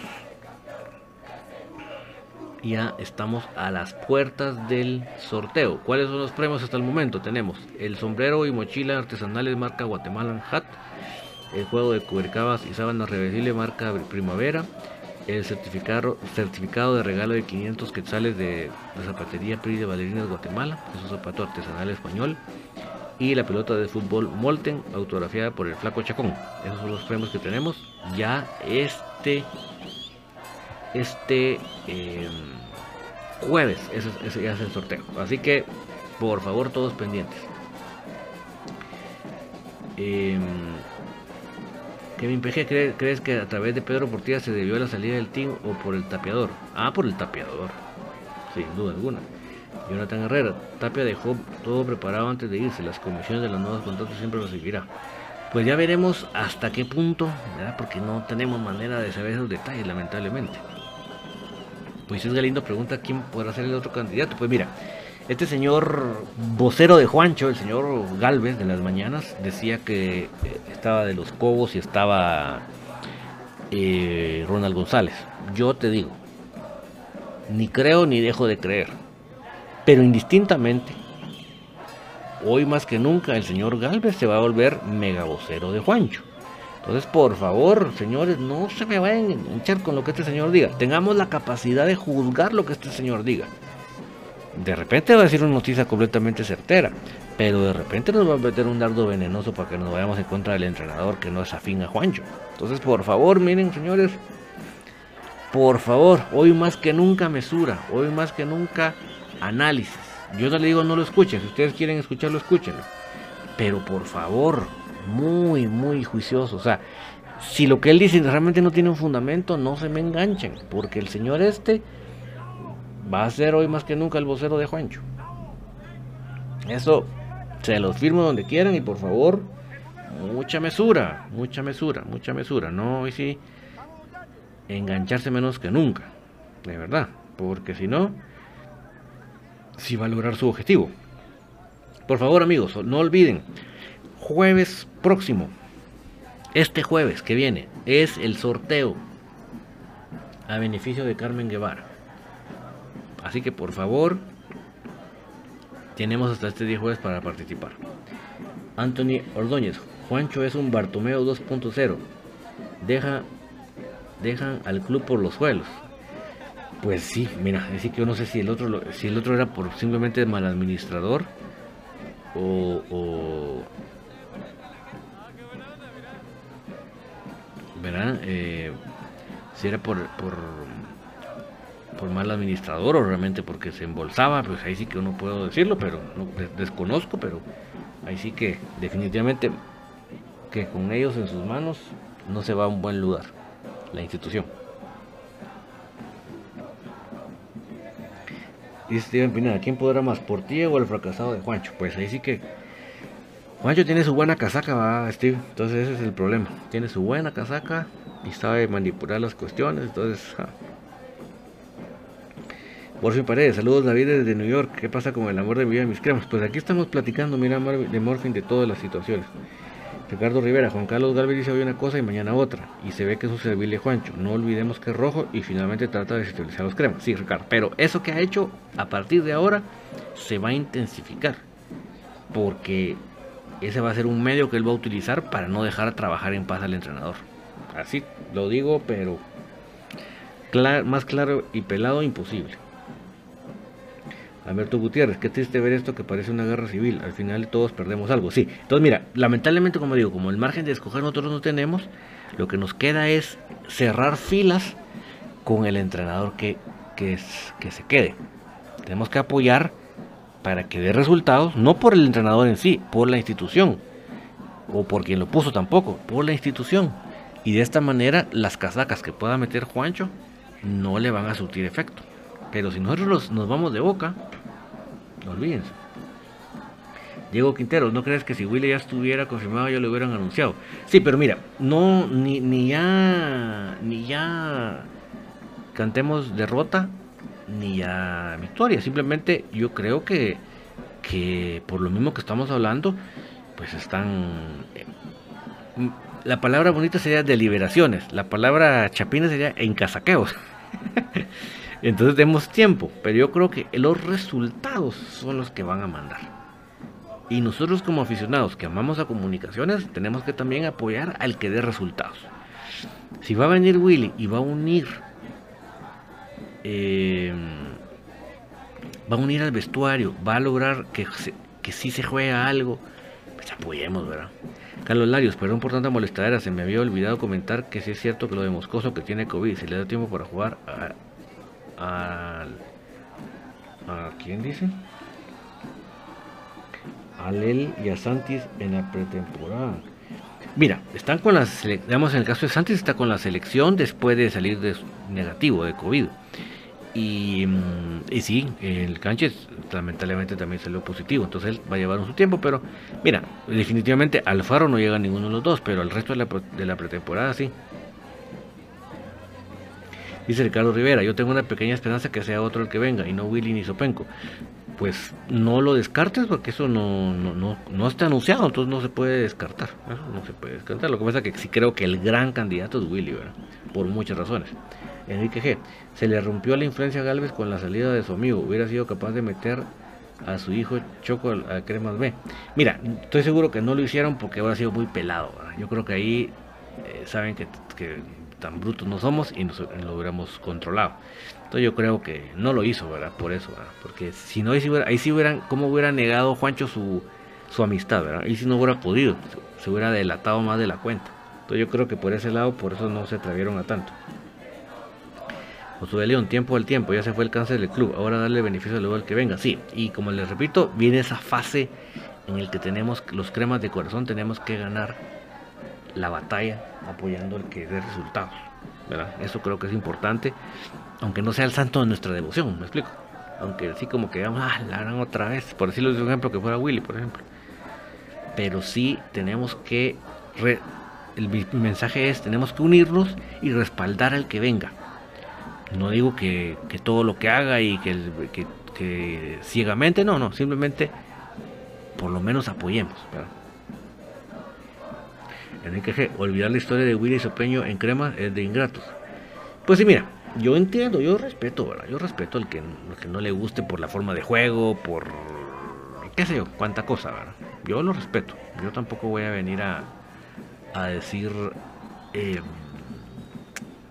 ya estamos a las puertas del sorteo. ¿Cuáles son los premios hasta el momento? Tenemos el sombrero y mochila artesanales marca Guatemalan Hat, el juego de cubercabas y sábanas reversibles marca Primavera, el certificado, de regalo de 500 quetzales de la zapatería PRI de Valerinas Guatemala, es un zapato artesanal español, y la pelota de fútbol Molten, autografiada por el Flaco Chacón. Esos son los premios que tenemos. Ya este, este em, jueves, ese, ya es el sorteo. Así que, por favor, todos pendientes. Eh, Kevin PG, ¿crees que a través de Pedro Portilla se debió a la salida del team o por el tapeador? Ah, por el tapeador, sin duda alguna. Jonathan Herrera, Tapia dejó todo preparado antes de irse, las comisiones de los nuevos contratos siempre lo seguirá. Pues ya veremos hasta qué punto, ¿verdad? porque no tenemos manera de saber esos detalles, lamentablemente. Pues es Galindo pregunta quién podrá ser el otro candidato. Pues mira, este señor vocero de Juancho, el señor Galvez de las mañanas, decía que eh, estaba de los Cobos y estaba eh, Ronald González. Yo te digo, ni creo ni dejo de creer. Pero indistintamente, hoy más que nunca el señor Galvez se va a volver mega vocero de Juancho. Entonces, por favor, señores, no se me vayan a hinchar con lo que este señor diga. Tengamos la capacidad de juzgar lo que este señor diga de repente va a decir una noticia completamente certera, pero de repente nos va a meter un dardo venenoso para que nos vayamos en contra del entrenador que no es afín a Juancho. Entonces, por favor, miren, señores, por favor, hoy más que nunca mesura, hoy más que nunca análisis. Yo no le digo no lo escuchen, si ustedes quieren escucharlo, escúchenlo. Pero por favor, muy, muy juicioso. O sea, si lo que él dice realmente no tiene un fundamento, no se me enganchen, porque el señor este va a ser hoy más que nunca el vocero de Juancho. Eso se los firmo donde quieran y por favor, mucha mesura, mucha mesura, mucha mesura. No hoy sí engancharse menos que nunca, de verdad, porque si no, si va a lograr su objetivo. Por favor amigos, no olviden, jueves próximo, este jueves que viene, es el sorteo a beneficio de Carmen Guevara. Así que por favor, tenemos hasta este día jueves para participar. Anthony Ordóñez, Juancho es un Bartomeo 2.0. Deja, dejan al club por los suelos. Pues sí, mira, decir que yo no sé si el otro, si el otro era por simplemente mal administrador o ¿verdad? Eh, si era por, por por mal administrador o realmente porque se embolsaba, pues ahí sí que no puedo decirlo, pero no, desconozco, pero ahí sí que definitivamente que con ellos en sus manos no se va a un buen lugar la institución. Dice Steven Pineda, ¿quién podrá más, Portilla o el fracasado de Juancho? Pues ahí sí que Juancho tiene su buena casaca, va Steve, entonces ese es el problema. Tiene su buena casaca y sabe manipular las cuestiones, entonces por fin Paredes, saludos David desde New York. ¿Qué pasa con el amor de mi vida y mis cremas? Pues aquí estamos platicando, mira, de Morfin de todas las situaciones. Ricardo Rivera, Juan Carlos Galvez dice hoy una cosa y mañana otra. Y se ve que eso se servile Juancho. No olvidemos que es rojo y finalmente trata de desestabilizar los cremas. Sí, Ricardo. Pero eso que ha hecho a partir de ahora se va a intensificar. Porque ese va a ser un medio que él va a utilizar para no dejar trabajar en paz al entrenador. Así lo digo, pero más claro y pelado imposible. Alberto Gutiérrez, qué triste ver esto que parece una guerra civil. Al final todos perdemos algo. Sí, entonces mira, lamentablemente, como digo, como el margen de escoger nosotros no tenemos, lo que nos queda es cerrar filas con el entrenador que, se quede. Tenemos que apoyar para que dé resultados, no por el entrenador en sí, por la institución, o por quien lo puso tampoco, por la institución. Y de esta manera las casacas que pueda meter Juancho no le van a surtir efecto. Pero si nosotros nos vamos de boca, no olvídense. Diego Quintero, ¿no crees que si Willy ya estuviera confirmado ya lo hubieran anunciado? Sí, pero mira, no, ni, ni ya, ni ya cantemos derrota, ni ya victoria. Simplemente yo creo que, que por lo mismo que estamos hablando, pues están... Eh, la palabra bonita sería deliberaciones, la palabra chapina sería encasaqueos. Entonces demos tiempo, pero yo creo que los resultados son los que van a mandar. Y nosotros como aficionados que amamos a comunicaciones, tenemos que también apoyar al que dé resultados. Si va a venir Willy y va a unir eh, va a unir al vestuario, va a lograr que, que sí se juega algo, pues apoyemos, ¿verdad? Carlos Larios, perdón por tanta molestadera, se me había olvidado comentar que sí es cierto que lo de Moscoso que tiene COVID, si le da tiempo para jugar a, a, quién dice? A Lel y a Santis en la pretemporada. Mira, están con las, digamos en el caso de Santis está con la selección después de salir negativo de COVID. Y, sí, el Canches lamentablemente también salió positivo, entonces él va a llevar su tiempo, pero mira, definitivamente Alfaro no llega ninguno de los dos, pero el resto de la, de la pretemporada sí. Dice Ricardo Rivera, yo tengo una pequeña esperanza que sea otro el que venga y no Willy ni Sopenco. Pues no lo descartes porque eso no, no, no, no está anunciado, entonces no se puede descartar. No se puede descartar. Lo que pasa es que sí creo que el gran candidato es Willy, por muchas razones. Enrique G. Se le rompió la influencia a Galvez con la salida de su amigo. Hubiera sido capaz de meter a su hijo Choco a Cremas B. Mira, estoy seguro que no lo hicieron porque hubiera sido muy pelado. Yo creo que ahí eh, saben que, tan brutos no somos y nos, lo hubiéramos controlado. Entonces yo creo que no lo hizo, ¿verdad? Por eso, Porque si no, ahí sí, hubiera, hubieran, ¿cómo hubiera negado Juancho su, su amistad, ¿verdad? Ahí sí no hubiera podido, se hubiera delatado más de la cuenta. Entonces yo creo que por ese lado, por eso no se atrevieron a tanto. Josué León, tiempo al tiempo, ya se fue el cáncer del club, ahora darle beneficio luego al que venga. Sí, y como les repito, viene esa fase en el que tenemos los cremas de corazón, tenemos que ganar la batalla apoyando al que dé resultados. ¿verdad? Eso creo que es importante, aunque no sea el santo de nuestra devoción, me explico. Aunque así como que vamos, ah, la harán otra vez, por decirlo de un ejemplo, que fuera Willy, por ejemplo. Pero sí tenemos que, el mensaje es, tenemos que unirnos y respaldar al que venga no digo que, todo lo que haga y que, que, ciegamente, no, no, simplemente por lo menos apoyemos. Enrique G, olvidar la historia de Willy Sopeño en crema es de ingratos. Pues sí, mira, yo entiendo, yo respeto, ¿verdad? Yo respeto al que, que no le guste por la forma de juego, por qué sé yo, cuánta cosa, ¿verdad? Yo lo respeto. Yo tampoco voy a venir a, a decir eh,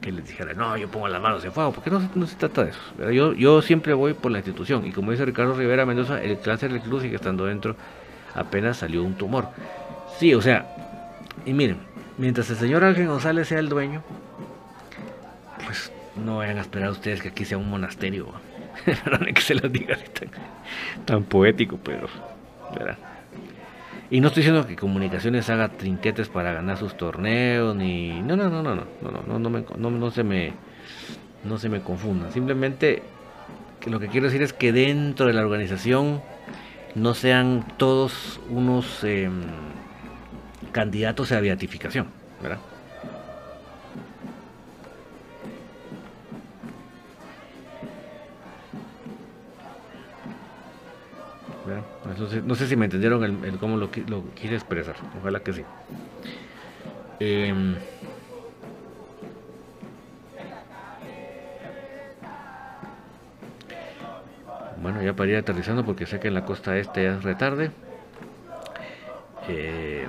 que les dijera, no, yo pongo las manos en fuego, porque no, se trata de eso. Yo, yo siempre voy por la institución, y como dice Ricardo Rivera Mendoza, el cáncer del club sigue estando dentro, apenas salió un tumor. Sí, o sea, y miren, mientras el señor Ángel González sea el dueño, pues no vayan a esperar ustedes que aquí sea un monasterio. Que se los diga tan, tan poético, pero, ¿verdad? Y no estoy diciendo que Comunicaciones haga trinquetes para ganar sus torneos, ni... No, no, no, no, no, no, no, no, me, no, no se me... No se me confunda. Simplemente que lo que quiero decir es que dentro de la organización no sean todos unos eh, candidatos a beatificación, ¿verdad? No sé si me entendieron el, cómo lo, lo, quise expresar. Ojalá que sí. Em, bueno, ya para ir aterrizando porque sé que en la costa este ya es retarde. Eh,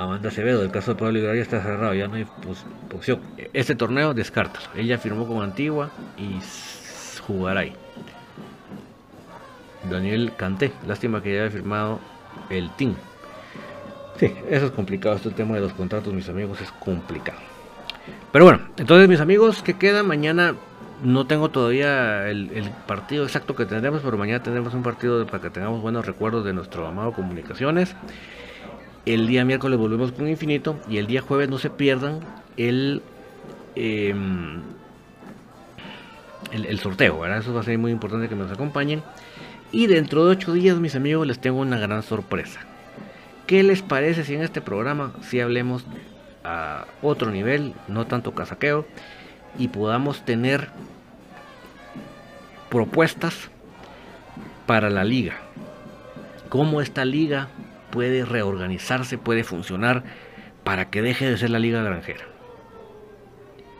Amanda Acevedo, el caso de Pablo Iglesias está cerrado, ya no hay opción. Este torneo descarta. Ella firmó con Antigua y jugará ahí. Daniel Canté, lástima que ya haya firmado el team. Sí, eso es complicado. Este tema de los contratos, mis amigos, es complicado. Pero bueno, entonces mis amigos, ¿qué queda? Mañana no tengo todavía el, partido exacto que tendremos, pero mañana tendremos un partido para que tengamos buenos recuerdos de nuestro amado Comunicaciones. El día miércoles volvemos con Infinito y el día jueves no se pierdan el, em, el, sorteo. Eso va a ser muy importante que nos acompañen. Y dentro de ocho días, mis amigos, les tengo una gran sorpresa. ¿Qué les parece si en este programa si hablemos a otro nivel, no tanto casaqueo, y podamos tener propuestas para la liga? ¿Cómo esta liga puede reorganizarse, puede funcionar para que deje de ser la liga granjera.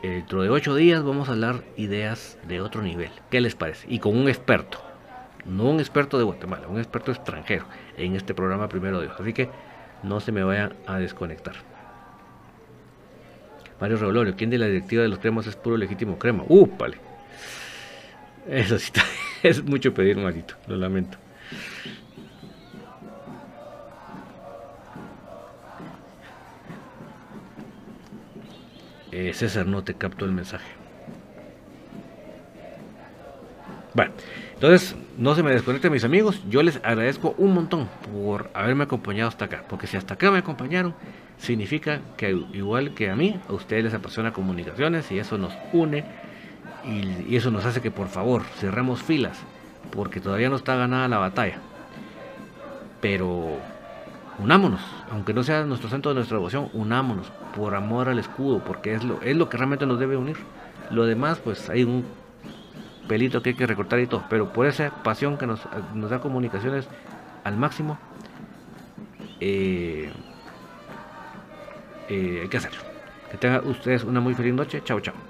Dentro de ocho días vamos a hablar ideas de otro nivel. ¿Qué les parece? Y con un experto. no un experto de Guatemala, un experto extranjero en este programa primero Dios. Así que no se me vayan a desconectar. Mario Revolorio, ¿quién de la directiva de los cremas es puro legítimo crema? ¡Uh, vale! Eso sí está, es mucho pedir, Marito, lo lamento. Eh, César, no te capto el mensaje. Bueno, entonces no se me desconecten mis amigos. Yo les agradezco un montón por haberme acompañado hasta acá. Porque si hasta acá me acompañaron, significa que igual que a mí, a ustedes les apasiona comunicaciones y eso nos une y, eso nos hace que por favor cerremos filas. Porque todavía no está ganada la batalla. Pero unámonos, aunque no sea nuestro centro de nuestra devoción, unámonos por amor al escudo, porque es lo, es lo que realmente nos debe unir. Lo demás, pues hay un pelito que hay que recortar y todo, pero por esa pasión que nos, da comunicaciones al máximo, eh, eh, hay que hacerlo. Que tengan ustedes una muy feliz noche. Chao, chao.